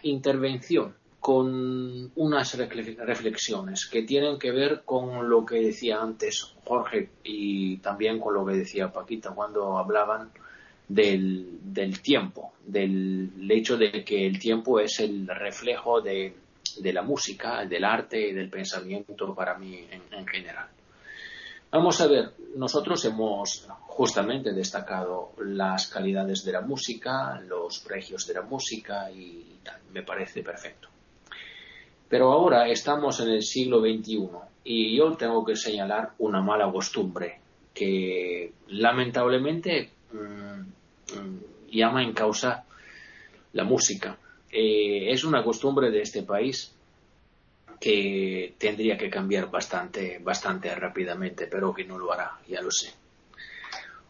B: intervención con unas reflexiones que tienen que ver con lo que decía antes Jorge y también con lo que decía Paquita cuando hablaban del, tiempo, del hecho de que el tiempo es el reflejo de, de la música, del arte y del pensamiento para mí en, general. Vamos a ver, nosotros hemos justamente destacado las calidades de la música, los precios de la música y tal, me parece perfecto. Pero ahora estamos en el siglo XXI y yo tengo que señalar una mala costumbre que lamentablemente mm, llama en causa la música. Eh, es una costumbre de este país que tendría que cambiar bastante, bastante rápidamente, pero que no lo hará, ya lo sé.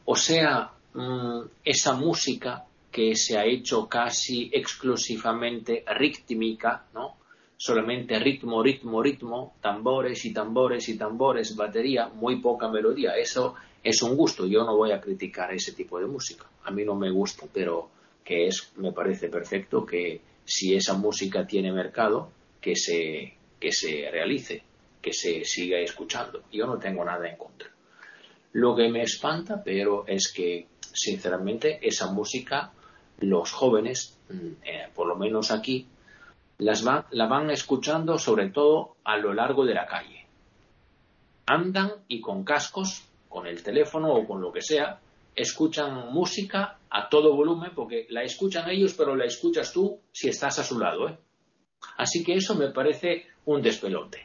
B: O sea, mm, esa música que se ha hecho casi exclusivamente rítmica, ¿no? Solamente ritmo, ritmo, ritmo, tambores y tambores y tambores, batería, muy poca melodía. Eso es un gusto. Yo no voy a criticar ese tipo de música. A mí no me gusta, pero que es, me parece perfecto que si esa música tiene mercado, que se, que se realice, que se siga escuchando. Yo no tengo nada en contra. Lo que me espanta, pero es que, sinceramente, esa música, los jóvenes, mm, eh, por lo menos aquí, las la van escuchando sobre todo a lo largo de la calle. Andan y con cascos con el teléfono o con lo que sea, escuchan música a todo volumen porque la escuchan ellos, pero la escuchas tú si estás a su lado. ¿eh? Así que eso me parece un despelote.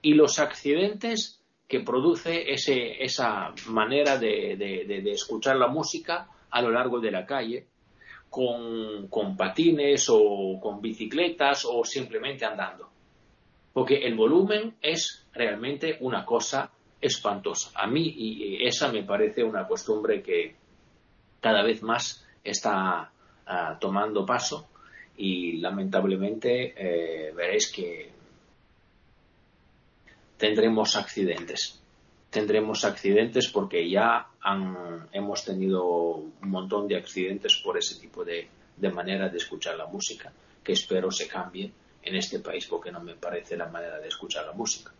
B: Y los accidentes que produce ese, esa manera de, de, escuchar la música a lo largo de la calle, con, con patines o con bicicletas o simplemente andando. Porque el volumen es realmente una cosa espantosa. A mí y esa me parece una costumbre que cada vez más está ah, tomando paso y lamentablemente eh, veréis que tendremos accidentes. Tendremos accidentes porque ya hemos tenido un montón de accidentes por ese tipo de, de manera de escuchar la música, que espero se cambie en este país porque no me parece la manera de escuchar la música.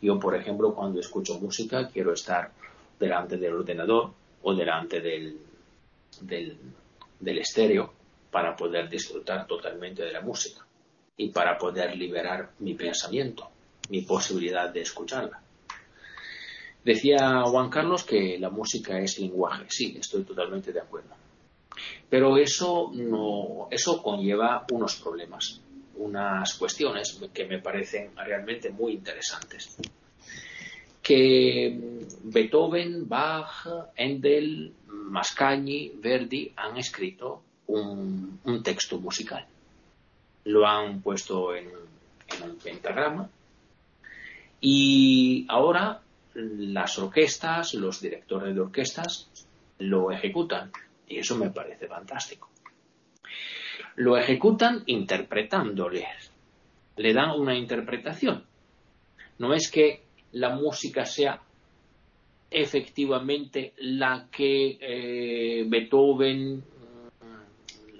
B: Yo, por ejemplo, cuando escucho música, quiero estar delante del ordenador o delante del, del, estéreo para poder disfrutar totalmente de la música y para poder liberar mi pensamiento, mi posibilidad de escucharla. Decía Juan Carlos que la música es lenguaje. Sí, estoy totalmente de acuerdo. Pero eso no, eso conlleva unos problemas unas cuestiones que me parecen realmente muy interesantes. Que Beethoven, Bach, Endel, Mascagni, Verdi han escrito un, texto musical. Lo han puesto en, en un pentagrama y ahora las orquestas, los directores de orquestas lo ejecutan y eso me parece fantástico. Lo ejecutan interpretándoles, le dan una interpretación. No es que la música sea efectivamente la que eh, Beethoven,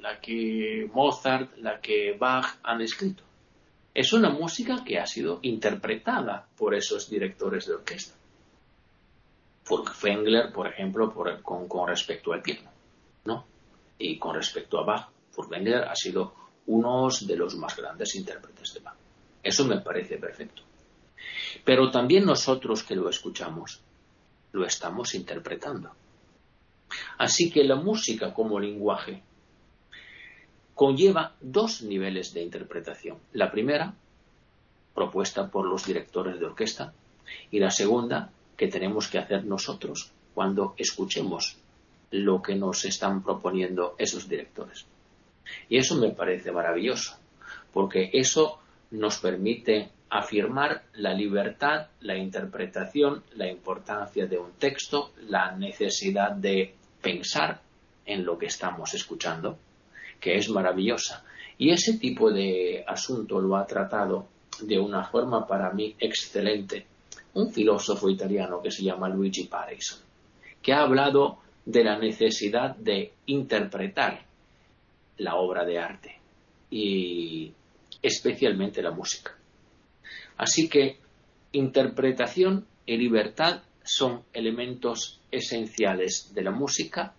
B: la que Mozart, la que Bach han escrito. Es una música que ha sido interpretada por esos directores de orquesta. Furtwängler, por ejemplo, con, con, respecto al piano, ¿no? Y con respecto a Bach, Furtwängler ha sido uno de los más grandes intérpretes de Bach. Eso me parece perfecto. Pero también nosotros que lo escuchamos, lo estamos interpretando. Así que la música como lenguaje conlleva dos niveles de interpretación. La primera, propuesta por los directores de orquesta, y la segunda, que tenemos que hacer nosotros cuando escuchemos lo que nos están proponiendo esos directores. Y eso me parece maravilloso, porque eso nos permite afirmar la libertad, la interpretación, la importancia de un texto, la necesidad de pensar en lo que estamos escuchando, que es maravillosa. Y ese tipo de asunto lo ha tratado de una forma para mí excelente un filósofo italiano que se llama Luigi Pareison, que ha hablado de la necesidad de interpretar la obra de arte y especialmente la música. Así que interpretación y libertad son elementos esenciales de la música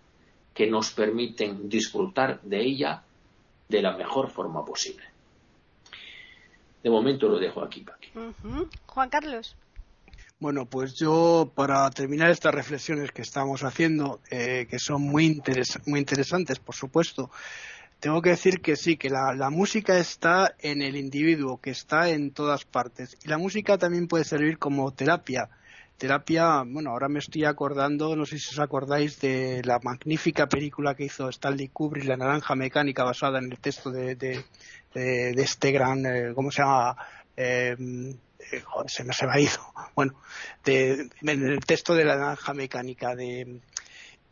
B: que nos permiten disfrutar de ella de la mejor forma posible. De momento lo dejo aquí, Paqui.
A: Juan Carlos.
C: Bueno, pues yo para terminar estas reflexiones que estamos haciendo, eh, que son muy, muy interesantes, por supuesto, tengo que decir que sí, que la, música está en el individuo, que está en todas partes. Y la música también puede servir como terapia. Terapia, bueno, ahora me estoy acordando, no sé si os acordáis de la magnífica película que hizo Stanley Kubrick, La Naranja Mecánica, basada en el texto de, de, este gran, eh, ¿cómo se llama? Eh, eh, joder, se me, se me ha ido. Bueno, en el texto de la naranja mecánica de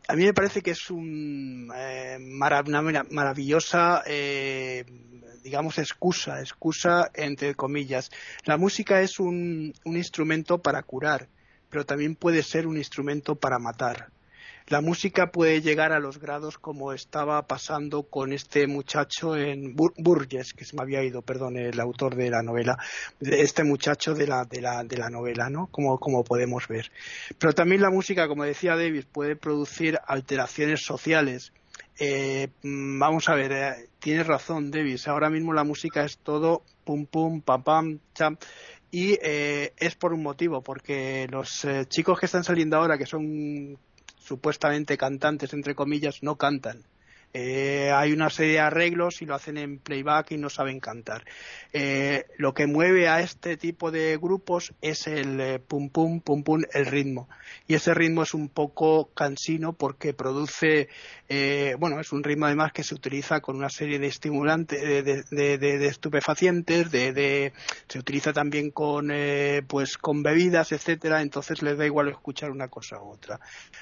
C: a mí me parece que es un, eh, una maravillosa, eh, digamos, excusa, excusa entre comillas. La música es un, un instrumento para curar, pero también puede ser un instrumento para matar la música puede llegar a los grados como estaba pasando con este muchacho en Burgess, que se me había ido, perdón, el autor de la novela, este muchacho de la, de la, de la novela, ¿no? Como, como podemos ver. Pero también la música, como decía David, puede producir alteraciones sociales. Eh, mm, vamos a ver, eh, tienes razón, Davis. Ahora mismo la música es todo pum pum, pam pam, cham. Y eh, es por un motivo, porque los chicos que están saliendo ahora, que son supuestamente cantantes, entre comillas, no cantan. Eh, hay una serie de arreglos y lo hacen en playback y no saben cantar. Eh, lo que mueve a este tipo de grupos es el eh, pum pum pum pum, el ritmo. Y ese ritmo es un poco cansino porque produce, bueno, es un ritmo además que se utiliza con una serie de estimulantes, de, estupefacientes, de, se utiliza también con, pues, con bebidas, etcétera. Entonces les da igual escuchar una cosa u otra.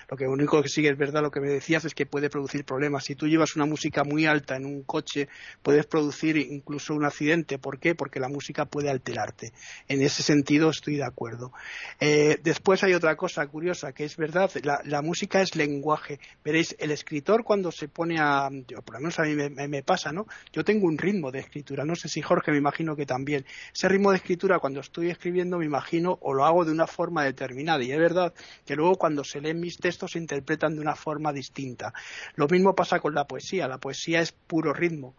C: Lo que único que sigue es verdad, lo que me decías es que puede producir problemas. Si tú llevas una música muy alta en un coche, puedes producir incluso un accidente. ¿Por qué? Porque la música puede alterarte. En ese sentido estoy de acuerdo. Eh, después hay otra cosa curiosa, que es verdad, la, música es lenguaje. Veréis, el escritor cuando se pone a, por lo menos a mí me, pasa, ¿no? Yo tengo un ritmo de escritura, no sé si Jorge me imagino que también. Ese ritmo de escritura cuando estoy escribiendo me imagino o lo hago de una forma determinada y es verdad que luego cuando se leen mis textos se interpretan de una forma distinta. Lo mismo pasa con la poesía. La poesía es puro ritmo,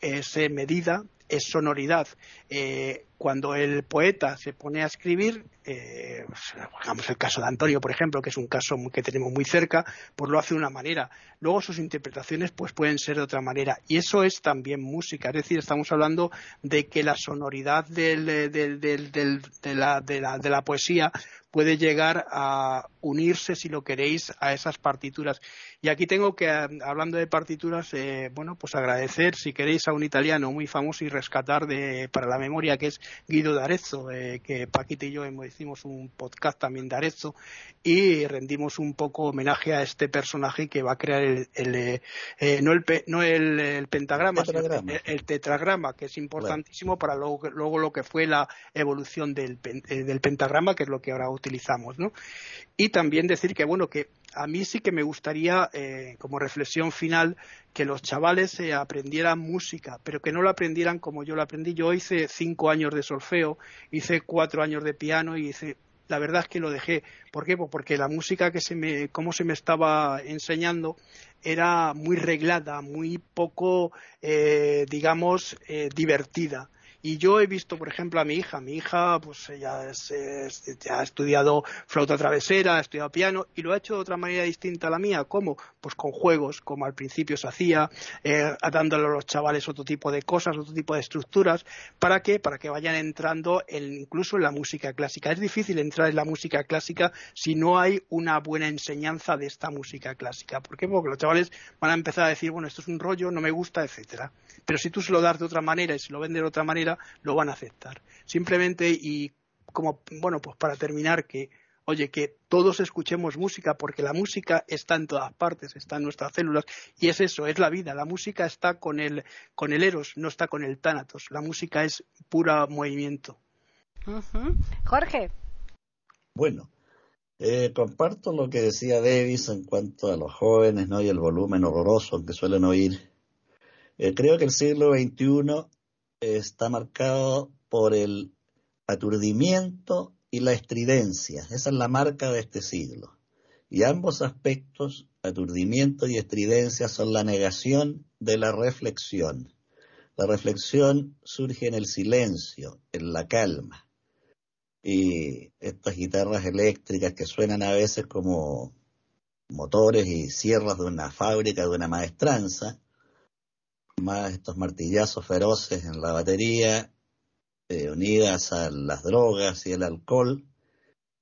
C: es eh, medida, es sonoridad. Eh, cuando el poeta se pone a escribir, eh, pues, el caso de Antonio, por ejemplo, que es un caso que tenemos muy cerca, pues lo hace de una manera. Luego sus interpretaciones pues pueden ser de otra manera. Y eso es también música. Es decir, estamos hablando de que la sonoridad de, la, de la poesía puede llegar a unirse, si lo queréis, a esas partituras. Y aquí tengo que, hablando de partituras, eh, bueno, pues agradecer, si queréis, a un italiano muy famoso y rescatar de, para la memoria, que es Guido D'Arezzo, eh, que Paquita y yo hicimos un podcast también de Arezzo y rendimos un poco homenaje a este personaje que va a crear el, eh, no, el, no el, pentagrama,
D: tetragrama.
C: Sino el, tetragrama, que es importantísimo para luego, luego, lo que fue la evolución del, del pentagrama, que es lo que ahora utilizamos, ¿no? Y también decir que, bueno, que a mí sí que me gustaría, eh, como reflexión final, que los chavales eh, aprendieran música, pero que no lo aprendieran como yo lo aprendí. Yo hice cinco años de solfeo, hice cuatro años de piano y hice la verdad es que lo dejé. ¿Por qué? Pues porque la música que se me, cómo se me estaba enseñando era muy reglada, muy poco, eh, digamos, divertida. Y yo he visto, por ejemplo, a mi hija. Mi hija, pues ella ha estudiado flauta travesera, ha estudiado piano y lo ha hecho de otra manera distinta a la mía. ¿Cómo? Pues con juegos, como al principio se hacía, eh, dándole a los chavales otro tipo de cosas, otro tipo de estructuras. ¿Para qué? Para que vayan entrando incluso en la música clásica. Es difícil entrar en la música clásica si no hay una buena enseñanza de esta música clásica. ¿Por qué? Porque los chavales van a empezar a decir, bueno, esto es un rollo, no me gusta, etcétera. Pero si tú se lo das de otra manera y se lo vendes de otra manera, lo van a aceptar. Simplemente, y como, bueno, pues para terminar, que, oye, que todos escuchemos música, porque la música está en todas partes, está en nuestras células, y es eso, es la vida. La música está con el, con el eros, no está con el tánatos. La música es pura movimiento.
A: Jorge.
D: Bueno, eh, comparto lo que decía Davis en cuanto a los jóvenes ¿no? y el volumen horroroso que suelen oír eh, creo que el siglo XXI está marcado por el aturdimiento y la estridencia. Esa es la marca de este siglo. Y ambos aspectos, aturdimiento y estridencia, son la negación de la reflexión. La reflexión surge en el silencio, en la calma. Y estas guitarras eléctricas que suenan a veces como motores y sierras de una fábrica, de una maestranza, más estos martillazos feroces en la batería, eh, unidas a las drogas y el alcohol,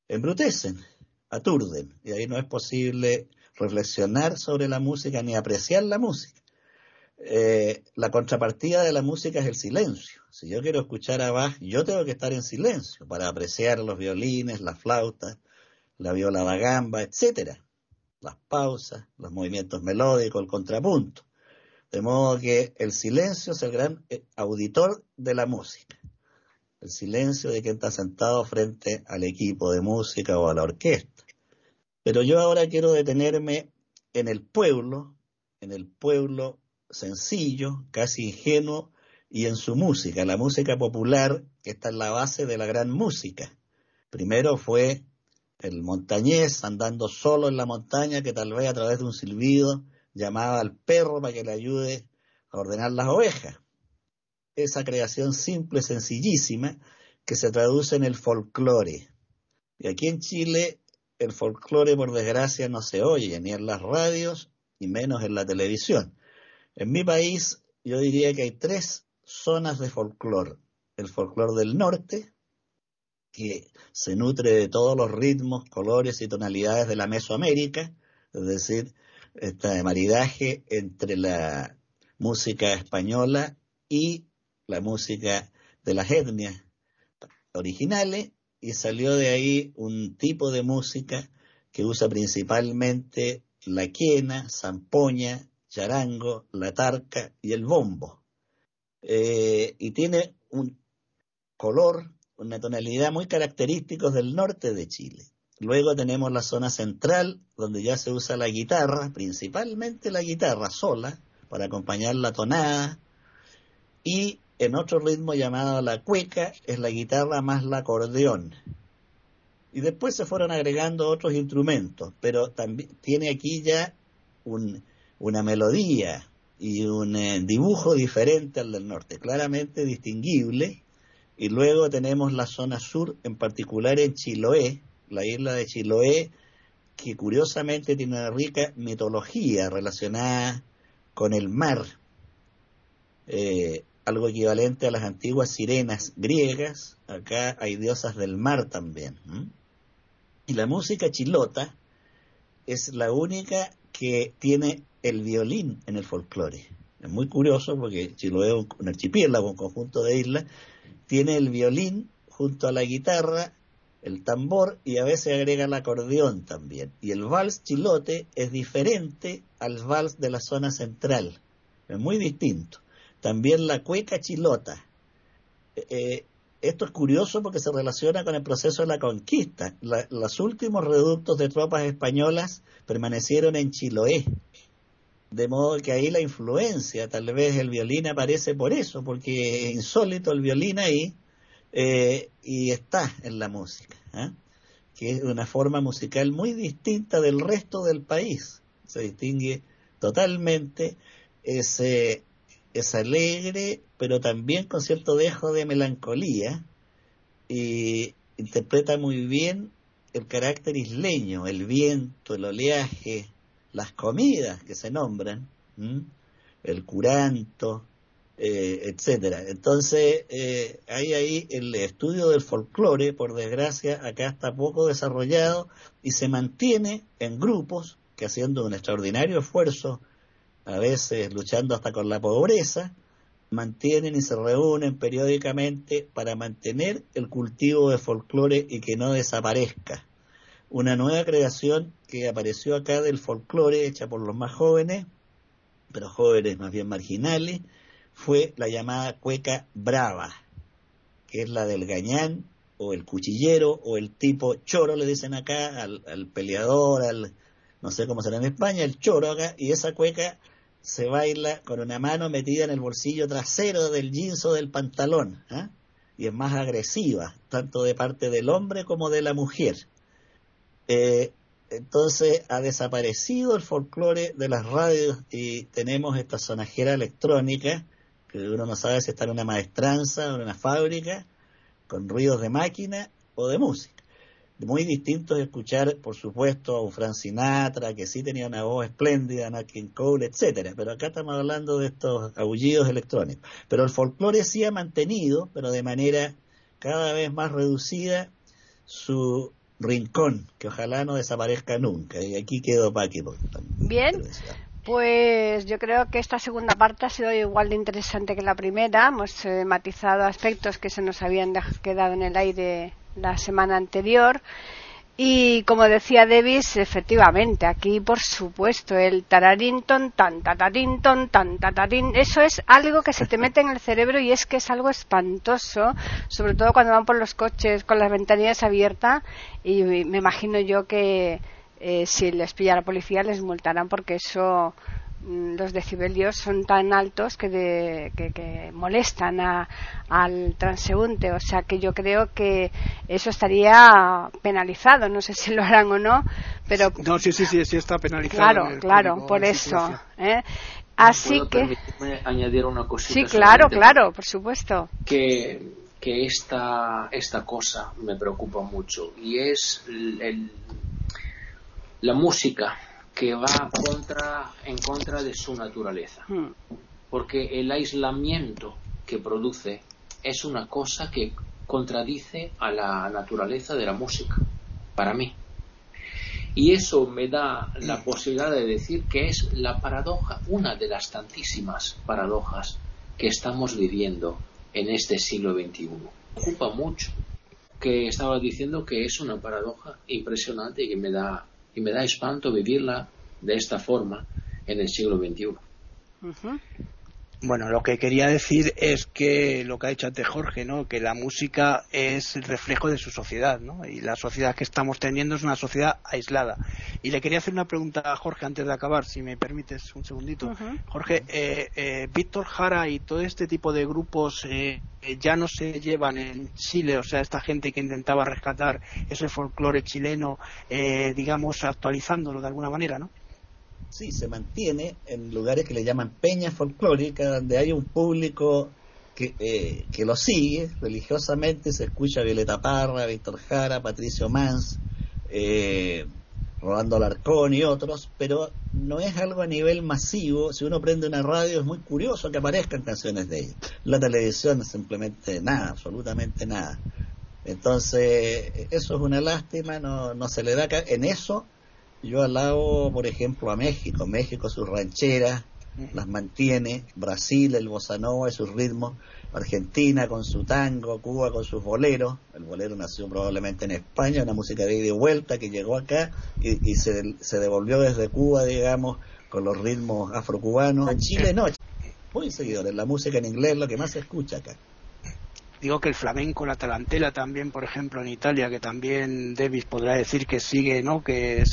D: embrutecen, aturden, y ahí no es posible reflexionar sobre la música ni apreciar la música. Eh, la contrapartida de la música es el silencio. Si yo quiero escuchar a Bach, yo tengo que estar en silencio para apreciar los violines, las flautas, la viola da gamba, etcétera, las pausas, los movimientos melódicos, el contrapunto. De modo que el silencio es el gran eh, auditor de la música. El silencio de quien está sentado frente al equipo de música o a la orquesta. Pero yo ahora quiero detenerme en el pueblo, en el pueblo sencillo, casi ingenuo, y en su música, la música popular, que está en la base de la gran música. Primero fue el montañés andando solo en la montaña, que tal vez a través de un silbido llamaba al perro para que le ayude a ordenar las ovejas. Esa creación simple, sencillísima, que se traduce en el folclore. Y aquí en Chile el folclore, por desgracia, no se oye ni en las radios, ni menos en la televisión. En mi país yo diría que hay tres zonas de folclore. El folclore del norte, que se nutre de todos los ritmos, colores y tonalidades de la Mesoamérica, es decir, este maridaje entre la música española y la música de las etnias originales y salió de ahí un tipo de música que usa principalmente la quena, zampoña, charango, la tarca y el bombo. Eh, y tiene un color, una tonalidad muy característicos del norte de Chile. Luego tenemos la zona central, donde ya se usa la guitarra, principalmente la guitarra sola, para acompañar la tonada. Y en otro ritmo llamado la cueca, es la guitarra más la acordeón. Y después se fueron agregando otros instrumentos, pero también tiene aquí ya una melodía y un eh, dibujo diferente al del norte, claramente distinguible. Y luego tenemos la zona sur, en particular en Chiloé, la isla de Chiloé, que curiosamente tiene una rica mitología relacionada con el mar, eh, algo equivalente a las antiguas sirenas griegas, acá hay diosas del mar también. Y la música chilota es la única que tiene el violín en el folclore. es muy curioso porque Chiloé es un archipiélago, un conjunto de islas, tiene el violín junto a la guitarra, el tambor y a veces agrega el acordeón también. Y el vals chilote es diferente al vals de la zona central, es muy distinto. También la cueca chilota. Eh, esto es curioso porque se relaciona con el proceso de la conquista. los últimos reductos de tropas españolas permanecieron en Chiloé. De modo que ahí la influencia, tal vez el violín aparece por eso, porque es insólito el violín ahí eh, y está en la música, ¿eh? que es una forma musical muy distinta del resto del país. Se distingue totalmente es alegre, pero también con cierto dejo de melancolía, y interpreta muy bien el carácter isleño, el viento, el oleaje, las comidas que se nombran, el curanto, eh, etcétera. Entonces, eh, hay ahí el estudio del folclore, por desgracia, acá está poco desarrollado y se mantiene en grupos que haciendo un extraordinario esfuerzo a veces luchando hasta con la pobreza, mantienen y se reúnen periódicamente para mantener el cultivo de folclore y que no desaparezca. Una nueva creación que apareció acá del folclore, hecha por los más jóvenes, pero jóvenes más bien marginales, fue la llamada cueca brava, que es la del gañán o el cuchillero o el tipo choro, le dicen acá, al, peleador, al, no sé cómo será en España, el choro acá, y esa cueca se baila con una mano metida en el bolsillo trasero del jeans o del pantalón, ¿ah? y es más agresiva, tanto de parte del hombre como de la mujer. Eh, entonces ha desaparecido el folclore de las radios y tenemos esta sonajera electrónica, que uno no sabe si está en una maestranza o en una fábrica, con ruidos de máquina o de música muy distinto es escuchar, por supuesto, a un Frank Sinatra, que sí tenía una voz espléndida, Nat King Cole, etcétera, pero acá estamos hablando de estos aullidos electrónicos. Pero el folclore sí ha mantenido, pero de manera cada vez más reducida, su rincón, que ojalá no desaparezca nunca. Y aquí quedó Paqui.
A: Bien, pues yo creo que esta segunda parte ha sido igual de interesante que la primera. Hemos eh, matizado aspectos que se nos habían quedado en el aire la semana anterior. Y como decía Davis, efectivamente, aquí por supuesto el tararinton, tan tatarinton, tan tatarin, eso es algo que se te mete en el cerebro y es que es algo espantoso, sobre todo cuando van por los coches con las ventanillas abiertas y me imagino yo que eh, si les pilla la policía les multarán porque eso Mm, los decibelios son tan altos que, que, molestan al transeúnte. O sea que yo creo que eso estaría penalizado. No sé si lo harán o no, pero.
C: No, sí, sí, sí, sí está penalizado.
A: Claro, claro, por eso. ¿eh? Así que.
B: añadir una cosita.
A: Sí, claro, claro, por supuesto.
B: Que, que esta, esta cosa me preocupa mucho y es el, la música que va contra, en contra de su naturaleza. Hmm. Porque el aislamiento que produce es una cosa que contradice a la naturaleza de la música, para mí. Y eso me da la posibilidad de decir que es la paradoja, una de las tantísimas paradojas que estamos viviendo en este siglo XXI. Ocupa mucho que estaba diciendo que es una paradoja impresionante y que me da y me da espanto vivirla de esta forma en el siglo XXI.
C: Bueno, lo que quería decir es que lo que ha dicho antes Jorge, ¿no? Que la música es el reflejo de su sociedad, ¿no? Y la sociedad que estamos teniendo es una sociedad aislada. Y le quería hacer una pregunta a Jorge antes de acabar, si me permites un segundito. Jorge, eh, eh, Víctor Jara y todo este tipo de grupos eh, ya no se llevan en Chile, o sea, esta gente que intentaba rescatar ese folclore chileno, digamos, actualizándolo de alguna manera, ¿no?
D: Sí, se mantiene en lugares que le llaman peñas folclóricas, donde hay un público que, eh, que lo sigue religiosamente, se escucha Violeta Parra, Víctor Jara, Patricio Mans, eh, Rolando Alarcón y otros, pero no es algo a nivel masivo. Si uno prende una radio es muy curioso que aparezcan canciones de ellos. La televisión simplemente nada, absolutamente nada. Entonces, eso es una lástima, no, no se le da... En eso yo alabo, por ejemplo, a México. México, sus rancheras, las mantiene, Brasil, el bossa nova y sus ritmos, Argentina con su tango, Cuba con sus boleros, el bolero nació probablemente en España, una música de ida y vuelta que llegó acá y, se, se, devolvió desde Cuba, digamos, con los ritmos afrocubanos. En Chile no, muy seguidores, la música en inglés es lo que más se escucha acá
C: digo que el flamenco, la talantela también, por ejemplo, en Italia, que también Davis podrá decir que sigue, ¿no? Que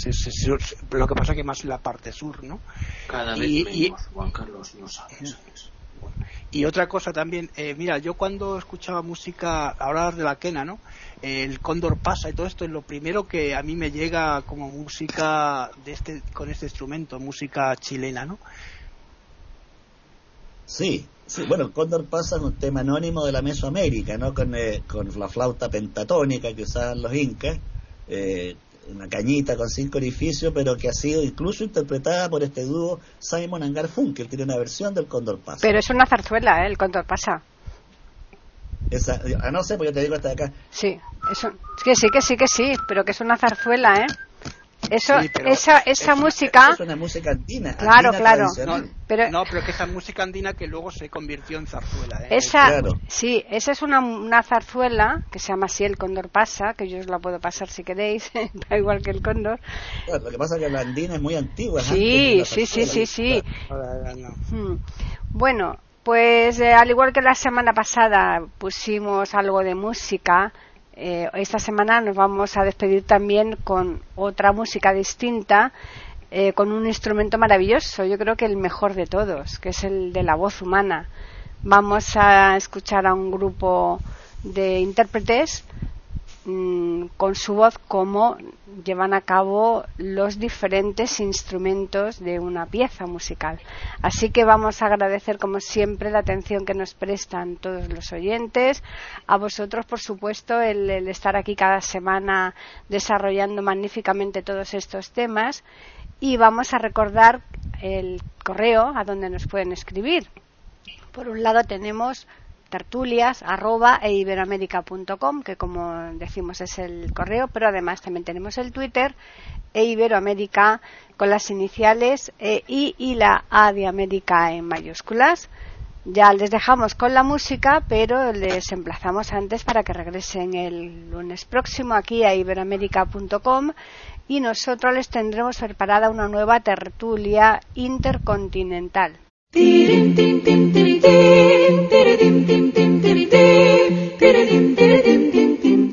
C: lo que pasa que más en la parte sur, ¿no?
B: Cada vez y, Juan Carlos no sabes.
C: Y otra cosa también, eh, mira, yo cuando escuchaba música, ahora de la quena, ¿no? el cóndor pasa y todo esto es lo primero que a mí me llega como música de este, con este instrumento, música chilena, ¿no?
D: Sí, Sí, bueno, cóndor pasa en un tema anónimo de la Mesoamérica, ¿no? Con, eh, con la flauta pentatónica que usaban los incas, eh, una cañita con cinco orificios, pero que ha sido incluso interpretada por este dúo Simon and Garfunkel, tiene una versión del cóndor pasa.
E: Pero es una zarzuela, ¿eh? El cóndor pasa.
D: Esa, ah, no sé, pues yo te digo hasta acá.
E: Sí, eso, que sí, que sí, que sí, pero que es una zarzuela, ¿eh? Eso, esa, esa música.
D: Es una música andina.
E: Claro, claro.
C: No, pero, no, pero que esa música andina que luego se convirtió en zarzuela. ¿eh?
E: Esa, Sí, esa es una, una zarzuela que se llama así El Cóndor Pasa, que yo os la puedo pasar si queréis, (laughs) da igual que el Cóndor.
D: lo que pasa es que la andina es muy antigua.
E: Sí, sí, sí, sí, sí. Hmm. Bueno, pues eh, al igual que la semana pasada pusimos algo de música eh, esta semana nos vamos a despedir también con otra música distinta, eh, con un instrumento maravilloso, yo creo que el mejor de todos, que es el de la voz humana. Vamos a escuchar a un grupo de intérpretes Mm, con su voz cómo llevan a cabo los diferentes instrumentos de una pieza musical. Así que vamos a agradecer como siempre la atención que nos prestan todos los oyentes, a vosotros por supuesto el, estar aquí cada semana desarrollando magníficamente todos estos temas y vamos a recordar el correo a donde nos pueden escribir. Por un lado tenemos tertulias arroba e que como decimos es el correo pero además también tenemos el Twitter e iberoamérica con las iniciales e y la A de América en mayúsculas. Ya les dejamos con la música pero les emplazamos antes para que regresen el lunes próximo aquí a iberoamérica.com y nosotros les tendremos preparada una nueva tertulia intercontinental Tíreme, tím, tím, tím, tím, tím, tím, tím,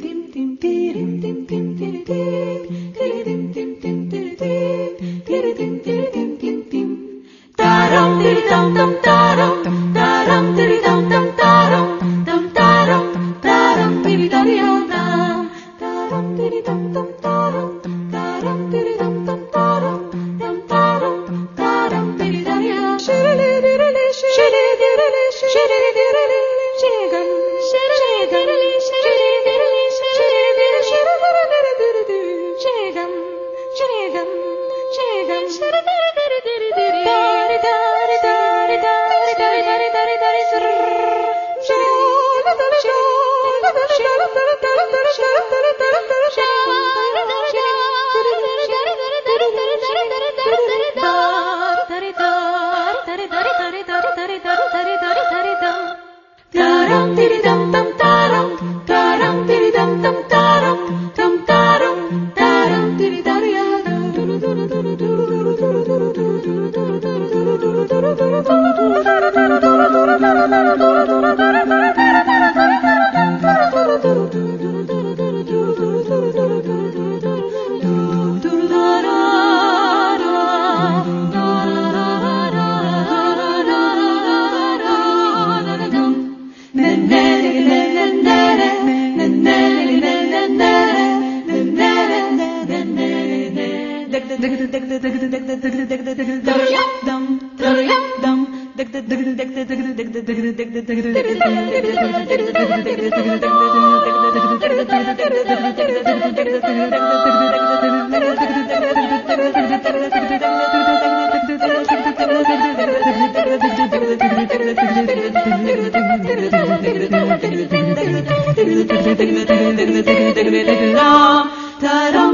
E: Taram